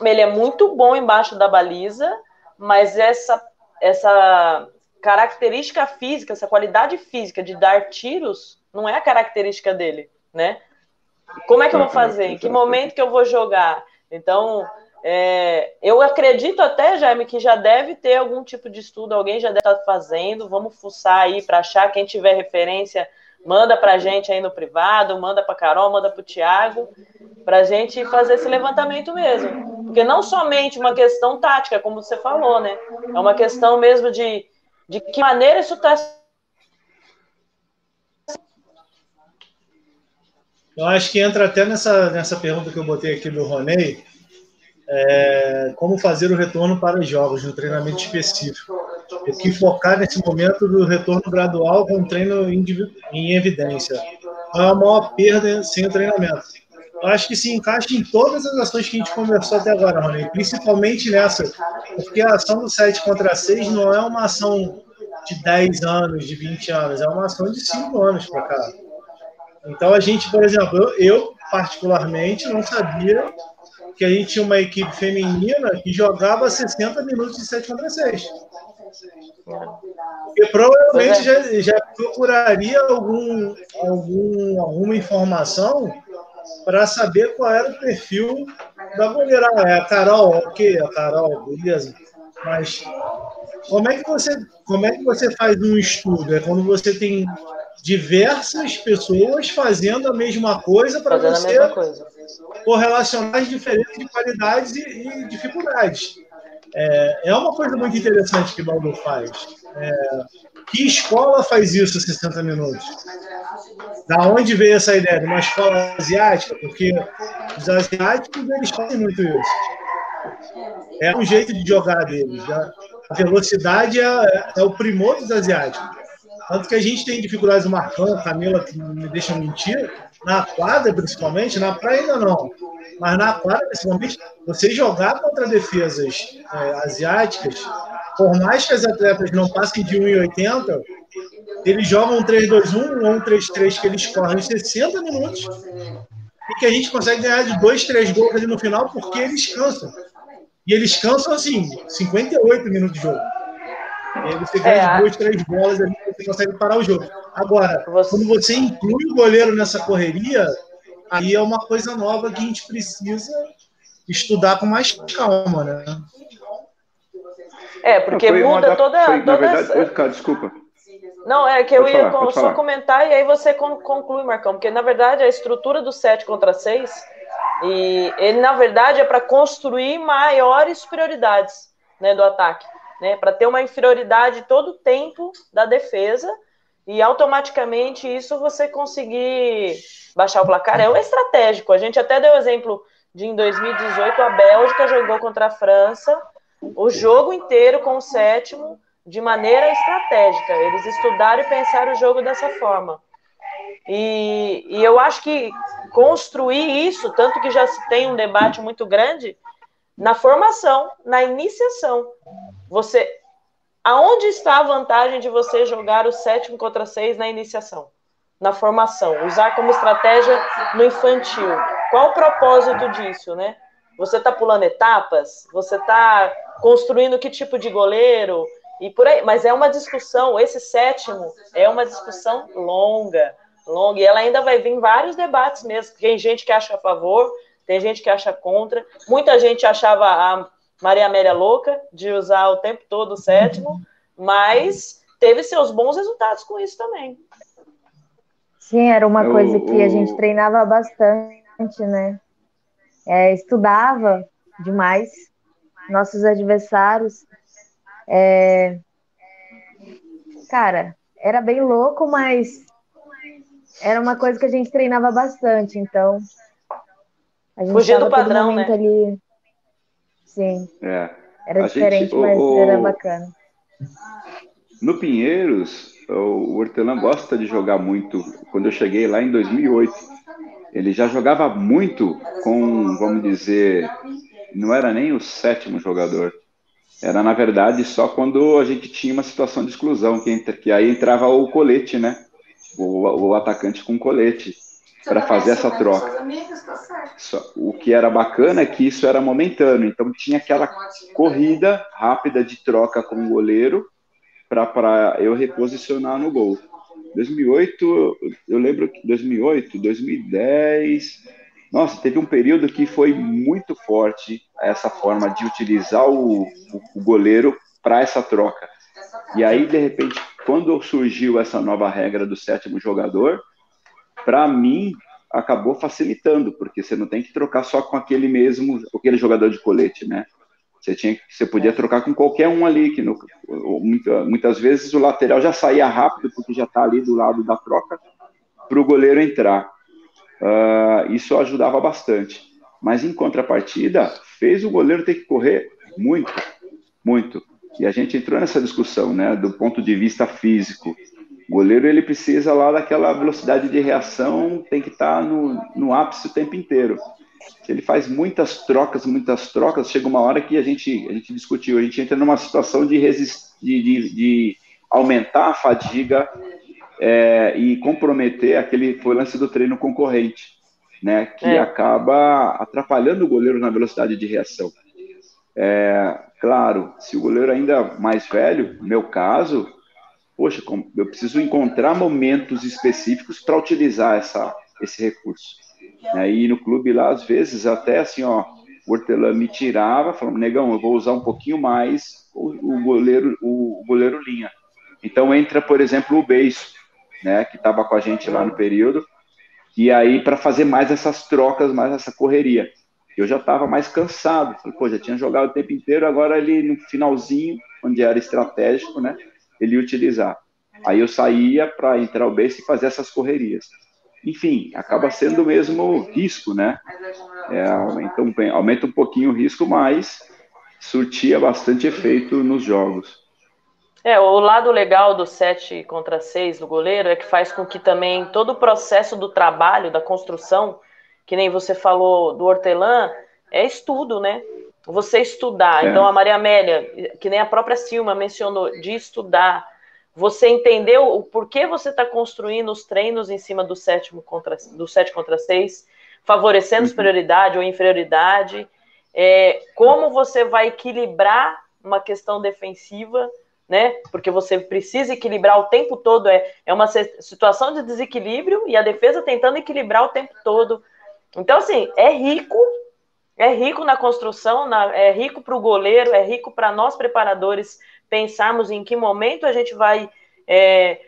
Ele é muito bom embaixo da baliza, mas essa, essa característica física, essa qualidade física de dar tiros, não é a característica dele, né? Como é que eu vou fazer? Em que momento que eu vou jogar? Então, é, eu acredito até, Jaime, que já deve ter algum tipo de estudo, alguém já deve estar fazendo. Vamos fuçar aí para achar quem tiver referência Manda para a gente aí no privado, manda para Carol, manda para o Tiago, para a gente fazer esse levantamento mesmo. Porque não somente uma questão tática, como você falou, né? É uma questão mesmo de, de que maneira isso está. Eu acho que entra até nessa, nessa pergunta que eu botei aqui do Ronei, é, como fazer o retorno para os jogos, no treinamento específico. O que focar nesse momento do retorno gradual com treino em evidência. É a maior perda sem o treinamento. Eu acho que se encaixa em todas as ações que a gente conversou até agora, Rony, principalmente nessa, porque a ação do 7 contra 6 não é uma ação de 10 anos, de 20 anos, é uma ação de 5 anos para cá. Então a gente, por exemplo, eu, eu particularmente não sabia que a gente tinha uma equipe feminina que jogava 60 minutos de 7 contra 6. E provavelmente já, já procuraria algum, algum, alguma informação para saber qual era o perfil da goleira. É a Carol, ok, a Carol, beleza. Mas como é que você, como é que você faz um estudo? É quando você tem diversas pessoas fazendo a mesma coisa para você correlacionar as diferenças de qualidades e, e dificuldades. É, é, uma coisa muito interessante que o Baldo faz. É, que escola faz isso 60 minutos? Da onde veio essa ideia? De uma escola asiática? Porque os asiáticos eles fazem muito isso. É um jeito de jogar deles. A velocidade é, é o primor dos asiáticos. Tanto que a gente tem dificuldades Marcão, Camila, que me deixa mentir, na quadra principalmente, na praia ainda não. Mas na quadra, principalmente, você jogar contra defesas é, asiáticas, por mais que as atletas não passem de 1,80, eles jogam um 3-2-1 ou um 3-3 que eles correm 60 minutos e que a gente consegue ganhar de 2, 3 gols ali no final porque eles cansam. E eles cansam assim, 58 minutos de jogo. E aí você ganha é, duas, três bolas ali, você consegue parar o jogo. Agora, você... quando você inclui o goleiro nessa correria, aí é uma coisa nova que a gente precisa estudar com mais calma, né? É, porque muda uma, toda. Foi, toda na verdade, essa... cara, desculpa. Não, é que eu ia falar, só comentar e aí você conclui, Marcão, porque na verdade a estrutura do 7 contra 6, e ele na verdade é para construir maiores prioridades né, do ataque né, para ter uma inferioridade todo o tempo da defesa e automaticamente isso você conseguir baixar o placar é o estratégico. A gente até deu exemplo de em 2018 a Bélgica jogou contra a França o jogo inteiro com o sétimo de maneira estratégica. Eles estudaram e pensaram o jogo dessa forma. E, e eu acho que construir isso, tanto que já se tem um debate muito grande, na formação, na iniciação. Você, aonde está a vantagem de você jogar o sétimo contra seis na iniciação? Na formação, usar como estratégia no infantil. Qual o propósito disso, né? Você está pulando etapas? Você está construindo que tipo de goleiro? E por aí, mas é uma discussão, esse sétimo é uma discussão longa, longa, e ela ainda vai vir vários debates mesmo. Tem gente que acha a favor, tem gente que acha contra. Muita gente achava a Maria Amélia louca de usar o tempo todo o sétimo, mas teve seus bons resultados com isso também. Sim, era uma coisa que a gente treinava bastante, né? É, estudava demais nossos adversários. É... Cara, era bem louco, mas era uma coisa que a gente treinava bastante, então a gente Fugir do padrão, né? Ali... Sim. É. Era a diferente, gente, mas o, era bacana. No Pinheiros, o Hortelã gosta de jogar muito. Quando eu cheguei lá em 2008, ele já jogava muito com, vamos dizer, não era nem o sétimo jogador. Era, na verdade, só quando a gente tinha uma situação de exclusão, que, que aí entrava o colete, né? O, o atacante com colete para fazer essa troca. O que era bacana é que isso era momentâneo, então tinha aquela corrida rápida de troca com o goleiro para eu reposicionar no gol. 2008, eu lembro que 2008, 2010, nossa, teve um período que foi muito forte essa forma de utilizar o, o, o goleiro para essa troca. E aí, de repente, quando surgiu essa nova regra do sétimo jogador, para mim, acabou facilitando, porque você não tem que trocar só com aquele mesmo, aquele jogador de colete, né? Você, tinha, você podia trocar com qualquer um ali, que no, muitas vezes o lateral já saía rápido, porque já está ali do lado da troca, para o goleiro entrar. Uh, isso ajudava bastante. Mas em contrapartida, fez o goleiro ter que correr muito, muito. E a gente entrou nessa discussão, né, do ponto de vista físico. O goleiro ele precisa lá daquela velocidade de reação, tem que estar tá no, no ápice o tempo inteiro. Se ele faz muitas trocas, muitas trocas, chega uma hora que a gente, a gente discutiu, a gente entra numa situação de, resist, de, de, de aumentar a fadiga é, e comprometer aquele foi o lance do treino concorrente, né, que é. acaba atrapalhando o goleiro na velocidade de reação. É, claro, se o goleiro ainda mais velho, no meu caso, poxa, eu preciso encontrar momentos específicos para utilizar essa, esse recurso. Né? E no clube lá, às vezes, até assim, ó, o hortelã me tirava, falando, negão, eu vou usar um pouquinho mais o, o goleiro o, o, goleiro linha. Então entra, por exemplo, o Beijo, né, que estava com a gente lá no período, e aí para fazer mais essas trocas, mais essa correria. Eu já estava mais cansado, falei, pô, já tinha jogado o tempo inteiro, agora ele no finalzinho, onde era estratégico, né, ele utilizar. Aí eu saía para entrar o base e fazer essas correrias. Enfim, acaba sendo o mesmo risco, né? É, aumenta, um, aumenta um pouquinho o risco, mas surtia bastante efeito nos jogos. É, o lado legal do 7 contra 6 do goleiro é que faz com que também todo o processo do trabalho, da construção, que nem você falou do hortelã, é estudo, né? Você estudar. É. Então, a Maria Amélia, que nem a própria Silma mencionou, de estudar. Você entendeu o porquê você está construindo os treinos em cima do sétimo contra do 7 contra 6, favorecendo uhum. superioridade ou inferioridade. É, como você vai equilibrar uma questão defensiva, né? Porque você precisa equilibrar o tempo todo. É, é uma situação de desequilíbrio e a defesa tentando equilibrar o tempo todo. Então, assim, é rico, é rico na construção, na, é rico para o goleiro, é rico para nós preparadores pensarmos em que momento a gente vai é,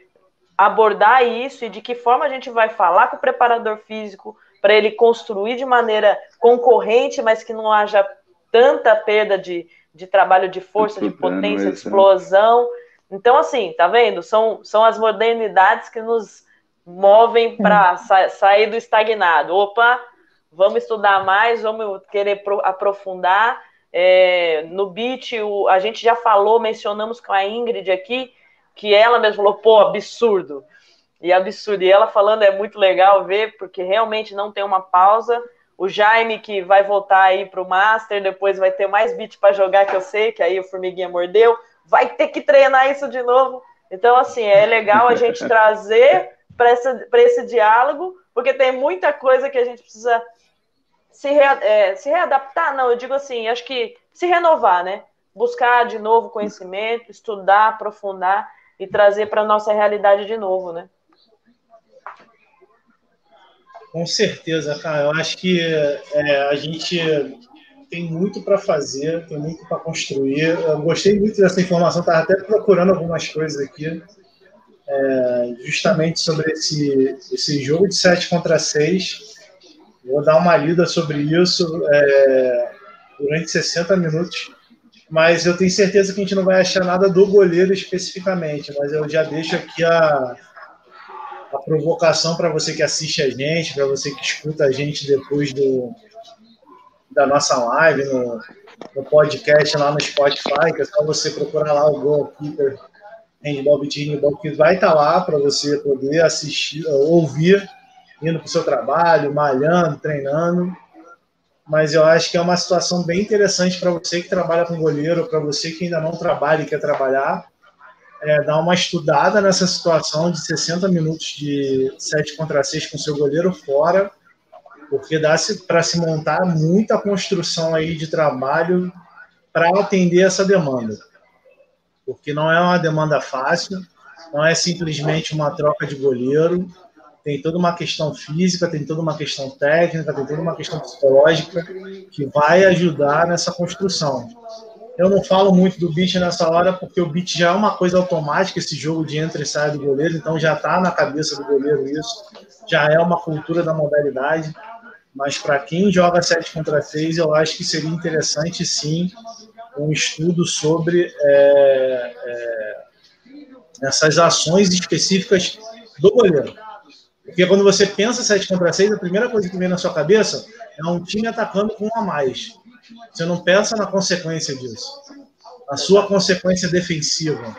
abordar isso e de que forma a gente vai falar com o preparador físico para ele construir de maneira concorrente, mas que não haja tanta perda de, de trabalho de força, de potência, de explosão. Então, assim, tá vendo? São, são as modernidades que nos movem para é. sa sair do estagnado. Opa, vamos estudar mais, vamos querer aprofundar. É, no beat, o, a gente já falou, mencionamos com a Ingrid aqui, que ela mesma falou, pô, absurdo. E absurdo. E ela falando é muito legal ver, porque realmente não tem uma pausa. O Jaime, que vai voltar aí para o Master, depois vai ter mais beat para jogar, que eu sei, que aí o Formiguinha mordeu. Vai ter que treinar isso de novo. Então, assim, é legal a gente trazer para esse diálogo, porque tem muita coisa que a gente precisa se, é, se readaptar, não, eu digo assim, acho que se renovar, né? Buscar de novo conhecimento, estudar, aprofundar e trazer para a nossa realidade de novo, né? Com certeza, cara. Eu acho que é, a gente tem muito para fazer, tem muito para construir. Eu gostei muito dessa informação, estava até procurando algumas coisas aqui, é, justamente sobre esse, esse jogo de 7 contra 6 Vou dar uma lida sobre isso é, durante 60 minutos, mas eu tenho certeza que a gente não vai achar nada do goleiro especificamente, mas eu já deixo aqui a, a provocação para você que assiste a gente, para você que escuta a gente depois do, da nossa live, no, no podcast lá no Spotify, que é só você procurar lá o Goalkeeper Handball Beat que vai estar tá lá para você poder assistir, ouvir indo para o seu trabalho, malhando, treinando. Mas eu acho que é uma situação bem interessante para você que trabalha com goleiro, para você que ainda não trabalha e quer trabalhar, é, dar uma estudada nessa situação de 60 minutos de 7 contra 6 com seu goleiro fora, porque dá para se montar muita construção aí de trabalho para atender essa demanda. Porque não é uma demanda fácil, não é simplesmente uma troca de goleiro, tem toda uma questão física, tem toda uma questão técnica, tem toda uma questão psicológica que vai ajudar nessa construção. Eu não falo muito do beat nessa hora porque o beat já é uma coisa automática, esse jogo de entra e sai do goleiro, então já está na cabeça do goleiro isso, já é uma cultura da modalidade. Mas para quem joga 7 contra 6, eu acho que seria interessante sim um estudo sobre é, é, essas ações específicas do goleiro porque quando você pensa 7 contra 6, a primeira coisa que vem na sua cabeça é um time atacando com um a mais. Você não pensa na consequência disso. A sua consequência defensiva.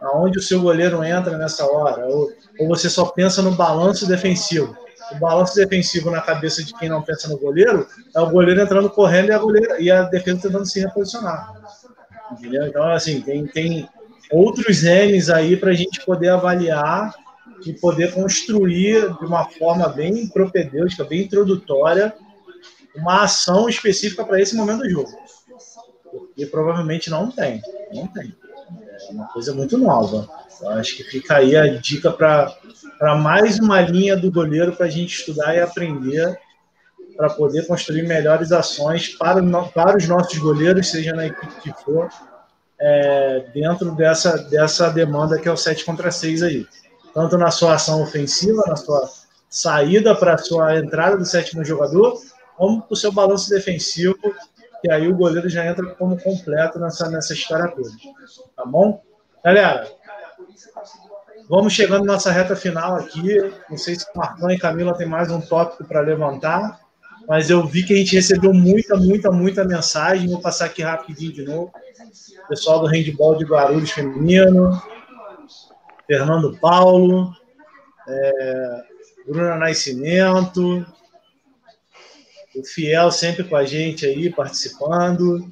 Aonde o seu goleiro entra nessa hora. Ou, ou você só pensa no balanço defensivo. O balanço defensivo na cabeça de quem não pensa no goleiro é o goleiro entrando correndo e a, goleira, e a defesa tentando se reposicionar. Entendeu? Então, assim, tem, tem outros N's aí para a gente poder avaliar e poder construir de uma forma bem propedêutica, bem introdutória, uma ação específica para esse momento do jogo. E provavelmente não tem. Não tem. É uma coisa muito nova. Eu acho que fica aí a dica para mais uma linha do goleiro para a gente estudar e aprender para poder construir melhores ações para, para os nossos goleiros, seja na equipe que for, é, dentro dessa, dessa demanda que é o 7 contra 6 aí. Tanto na sua ação ofensiva, na sua saída para a sua entrada do sétimo jogador, como para o seu balanço defensivo, que aí o goleiro já entra como completo nessa, nessa história toda. Tá bom? Galera, vamos chegando na nossa reta final aqui. Não sei se o Marcão e Camila tem mais um tópico para levantar, mas eu vi que a gente recebeu muita, muita, muita mensagem. Vou passar aqui rapidinho de novo. Pessoal do handball de Guarulhos feminino, Fernando Paulo, é, Bruna Nascimento, o Fiel sempre com a gente aí, participando.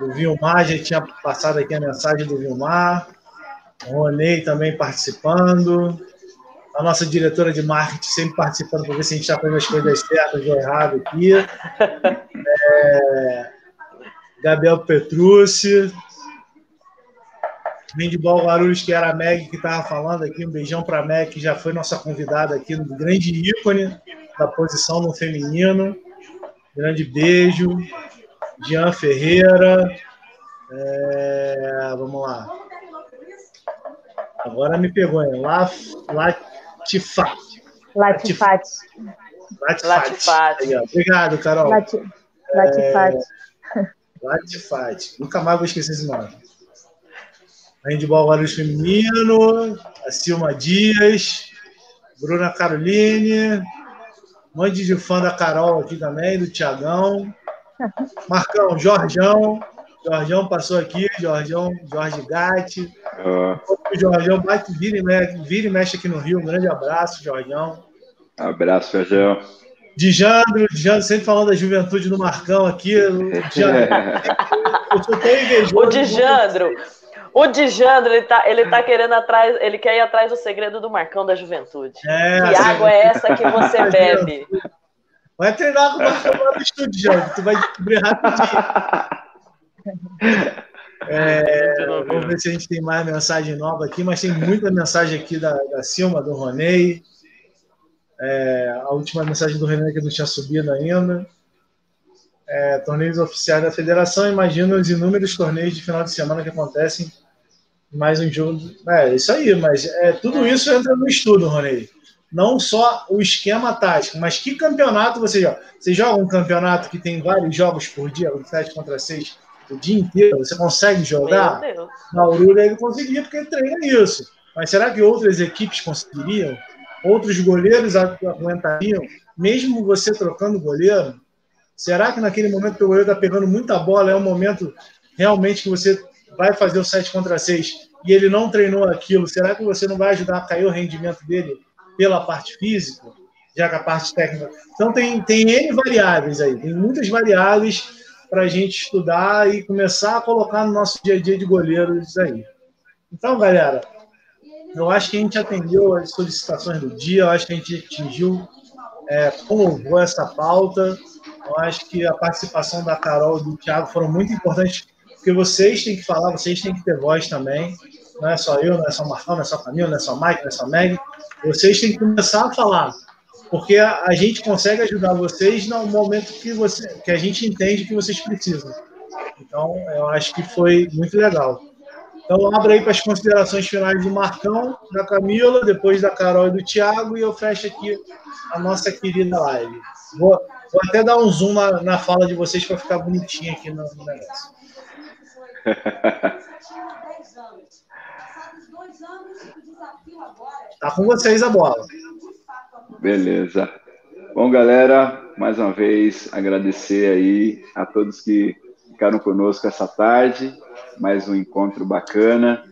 O Vilmar, já tinha passado aqui a mensagem do Vilmar. O Ronei também participando. A nossa diretora de marketing sempre participando para ver se a gente está fazendo as coisas certas ou erradas aqui. É... Gabriel Petrucci. Handball Guarulhos, que era a Meg que estava falando aqui. Um beijão para a Meg, que já foi nossa convidada aqui, no grande ícone da posição no feminino. Grande beijo. Jean Ferreira. É, vamos lá. Agora me pegou, hein? Latifat. Latifat. Latifat. Obrigado, Carol. Latifat. Latifat. É, Latifat. Nunca mais vou esquecer esse nome. Handball Guarulhos Feminino, a Silma Dias, Bruna Caroline, um monte de fã da Carol aqui também, do Tiagão. Marcão, Jorjão. Jorjão passou aqui, Jorjão, Jorge Gatti. Uh. O Jorjão bate, vira e, mexe, vira e mexe aqui no Rio. Um grande abraço, Jorjão. Abraço, Jorjão. Dijandro, Dijandro sempre falando da juventude do Marcão aqui. Dijandro, eu sou tão invejoso. O Dijandro, o Dijandro, ele tá, ele tá querendo atrás, ele quer ir atrás do segredo do Marcão da juventude. É, que assim, água é essa que você bebe? Vai treinar com o Marcão lá no estúdio, Dijandro, tu vai descobrir rapidinho. É, vamos ver se a gente tem mais mensagem nova aqui, mas tem muita mensagem aqui da, da Silma, do Ronei. É, a última mensagem do René que não tinha subido ainda é, torneios oficiais da federação, imagina os inúmeros torneios de final de semana que acontecem. Mais um jogo. É, isso aí, mas é, tudo isso entra no estudo, Ronei. Não só o esquema tático, mas que campeonato você joga? Você joga um campeonato que tem vários jogos por dia, 7 contra 6, o dia inteiro? Você consegue jogar? Na Aurora ele conseguia, porque ele treina isso. Mas será que outras equipes conseguiriam? Outros goleiros aguentariam? Mesmo você trocando goleiro? Será que naquele momento que o goleiro está pegando muita bola é um momento realmente que você vai fazer o 7 contra 6 e ele não treinou aquilo? Será que você não vai ajudar a cair o rendimento dele pela parte física, já que a parte técnica? Então tem, tem N variáveis aí, tem muitas variáveis para a gente estudar e começar a colocar no nosso dia a dia de goleiros aí. Então, galera, eu acho que a gente atendeu as solicitações do dia, eu acho que a gente atingiu é, com essa pauta. Eu acho que a participação da Carol e do Thiago foram muito importantes, porque vocês têm que falar, vocês têm que ter voz também. Não é só eu, não é só o Marcão, não é só o Camilo, não é só o Mike, não é só o Meg. Vocês têm que começar a falar, porque a, a gente consegue ajudar vocês no momento que, você, que a gente entende que vocês precisam. Então, eu acho que foi muito legal. Então, abra aí para as considerações finais do Marcão, da Camila, depois da Carol e do Thiago, e eu fecho aqui a nossa querida live. Vou, Vou até dar um zoom na, na fala de vocês para ficar bonitinho aqui no, no negócio. Tá com vocês a bola. Beleza. Bom, galera, mais uma vez agradecer aí a todos que ficaram conosco essa tarde. Mais um encontro bacana.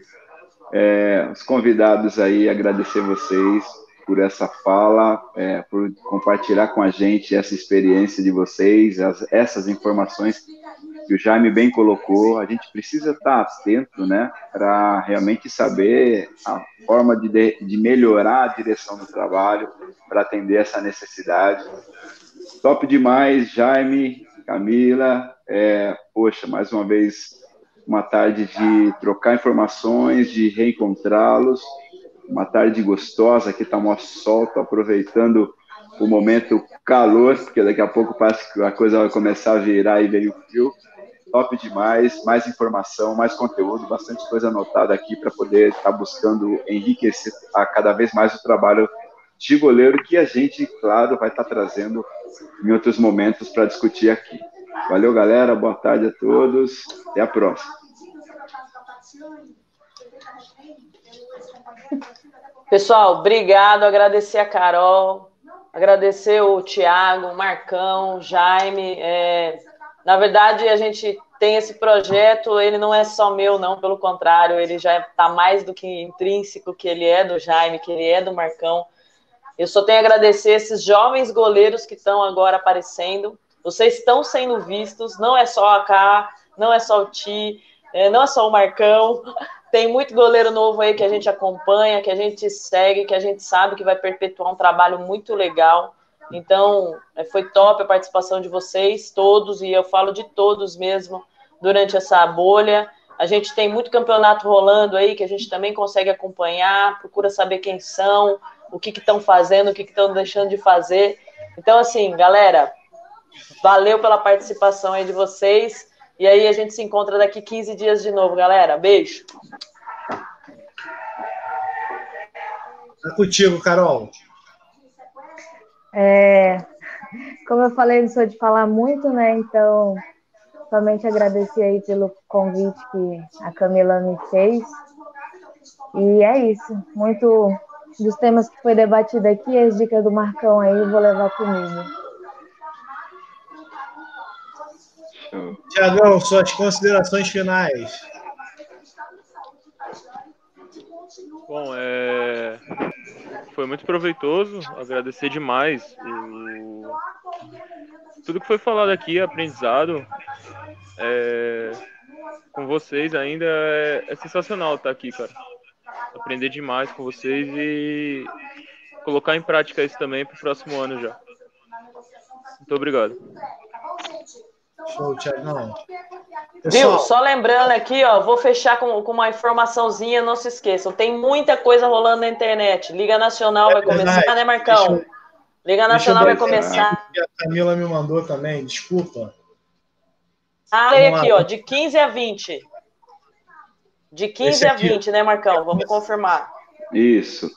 É, os convidados aí, agradecer vocês por essa fala, é, por compartilhar com a gente essa experiência de vocês, as, essas informações que o Jaime bem colocou. A gente precisa estar atento, né, para realmente saber a forma de, de melhorar a direção do trabalho para atender essa necessidade. Top demais, Jaime, Camila. É, poxa, mais uma vez, uma tarde de trocar informações, de reencontrá-los uma tarde gostosa, aqui está um sol, tô aproveitando o momento calor, porque daqui a pouco parece que a coisa vai começar a virar e veio frio. top demais, mais informação, mais conteúdo, bastante coisa anotada aqui para poder estar tá buscando enriquecer a cada vez mais o trabalho de goleiro que a gente, claro, vai estar tá trazendo em outros momentos para discutir aqui. Valeu, galera. Boa tarde a todos. Até a próxima. Pessoal, obrigado. Agradecer a Carol, agradecer o Tiago, o Marcão, o Jaime. É, na verdade, a gente tem esse projeto, ele não é só meu, não, pelo contrário, ele já está mais do que intrínseco que ele é do Jaime, que ele é do Marcão. Eu só tenho a agradecer esses jovens goleiros que estão agora aparecendo. Vocês estão sendo vistos, não é só a K, não é só o Ti, é, não é só o Marcão. Tem muito goleiro novo aí que a gente acompanha, que a gente segue, que a gente sabe que vai perpetuar um trabalho muito legal. Então, é, foi top a participação de vocês, todos, e eu falo de todos mesmo, durante essa bolha. A gente tem muito campeonato rolando aí que a gente também consegue acompanhar, procura saber quem são, o que estão fazendo, o que estão deixando de fazer. Então, assim, galera, valeu pela participação aí de vocês. E aí a gente se encontra daqui 15 dias de novo, galera. Beijo. Tá contigo, Carol. É, como eu falei, não sou de falar muito, né? Então, somente agradecer aí pelo convite que a Camila me fez. E é isso. Muito dos temas que foi debatido aqui, as dicas do Marcão aí, vou levar comigo. Tiagão, suas considerações finais. Bom, é... foi muito proveitoso, agradecer demais o... tudo que foi falado aqui, aprendizado é... com vocês ainda é... é sensacional estar aqui, cara aprender demais com vocês e colocar em prática isso também para o próximo ano já. Muito obrigado. Show, Thiagão. Viu? Só lembrando aqui, ó, vou fechar com, com uma informaçãozinha, não se esqueçam. Tem muita coisa rolando na internet. Liga Nacional é vai verdade. começar, né, Marcão? Eu, Liga Nacional vai começar. A Camila me mandou também, desculpa. Ah, aqui, ó, de 15 a 20. De 15 a 20, né, Marcão? Vamos confirmar. Isso.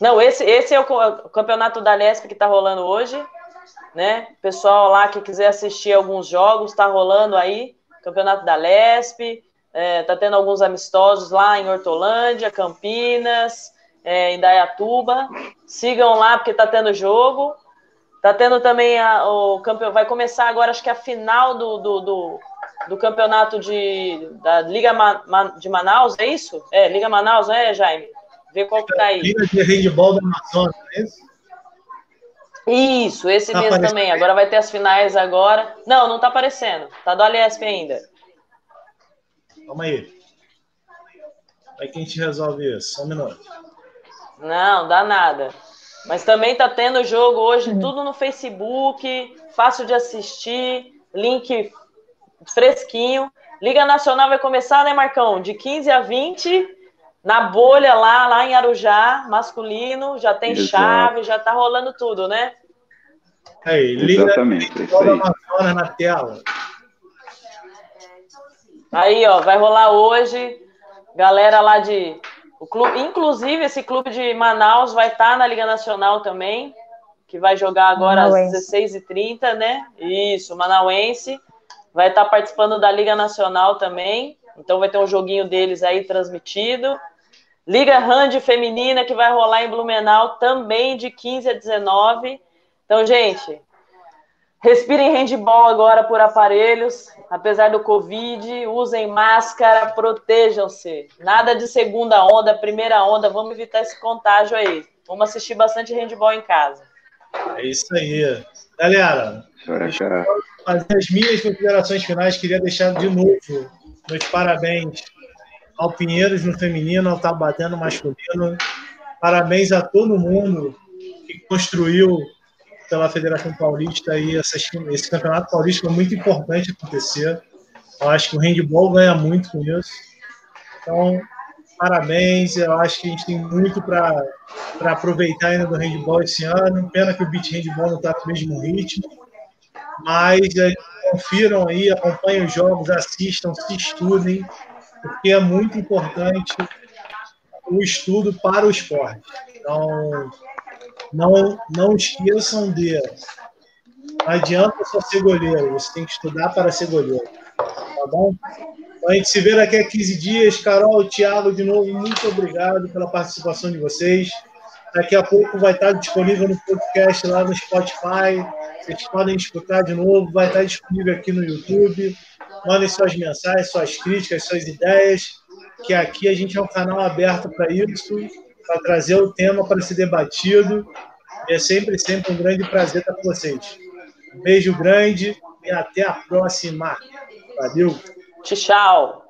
Não, esse, esse é o campeonato da Lesp que está rolando hoje, né? Pessoal lá que quiser assistir alguns jogos, está rolando aí. Campeonato da Lesp, é, tá tendo alguns amistosos lá em Hortolândia, Campinas, é, em Dayatuba. Sigam lá porque tá tendo jogo. Tá tendo também a, o campeão. Vai começar agora, acho que a final do, do, do do campeonato de, da Liga Ma, de Manaus, é isso? É, Liga Manaus, não é, Jaime? Vê qual que tá aí. Liga de handball Amazonas, é isso? Isso, esse tá mesmo também. Agora vai ter as finais agora. Não, não tá aparecendo. Tá do Aliesp ainda. Calma aí. Aí quem te resolve isso? Só um minuto. Não, dá nada. Mas também tá tendo jogo hoje, tudo no Facebook, fácil de assistir, link fresquinho. Liga Nacional vai começar, né, Marcão? De 15 a 20, na bolha lá, lá em Arujá, masculino, já tem Exato. chave, já tá rolando tudo, né? Aí, liga Exatamente, Amazonas na tela. Aí, ó, vai rolar hoje. Galera lá de. O clube, inclusive, esse clube de Manaus vai estar tá na Liga Nacional também, que vai jogar agora Manauense. às 16h30, né? Isso, Manauense vai estar participando da Liga Nacional também. Então vai ter um joguinho deles aí transmitido. Liga Hand Feminina que vai rolar em Blumenau também de 15 a 19. Então, gente, respirem handball agora por aparelhos, apesar do Covid, usem máscara, protejam-se. Nada de segunda onda, primeira onda, vamos evitar esse contágio aí. Vamos assistir bastante handball em casa. É isso aí. Galera, fazer as minhas considerações finais, queria deixar de novo meus parabéns ao Pinheiros no feminino, ao Tabaté no masculino. Parabéns a todo mundo que construiu pela Federação Paulista aí esse campeonato paulista é muito importante acontecer. Eu acho que o handball ganha muito com isso. Então, parabéns. Eu acho que a gente tem muito para aproveitar ainda do handball esse ano. Pena que o beat handball não está no mesmo ritmo Mas é, confiram aí, acompanhem os jogos, assistam, se estudem, porque é muito importante o estudo para o esporte. Então, não, não esqueçam de. Não adianta só ser goleiro, você tem que estudar para ser goleiro. Tá bom? Então, a gente se vê daqui a 15 dias. Carol, Thiago, de novo, muito obrigado pela participação de vocês. Daqui a pouco vai estar disponível no podcast lá no Spotify. Vocês podem escutar de novo, vai estar disponível aqui no YouTube. Mandem suas mensagens, suas críticas, suas ideias, que aqui a gente é um canal aberto para isso, para trazer o tema para ser debatido. É sempre, sempre um grande prazer estar com vocês. Um beijo grande e até a próxima. Valeu! Tchau!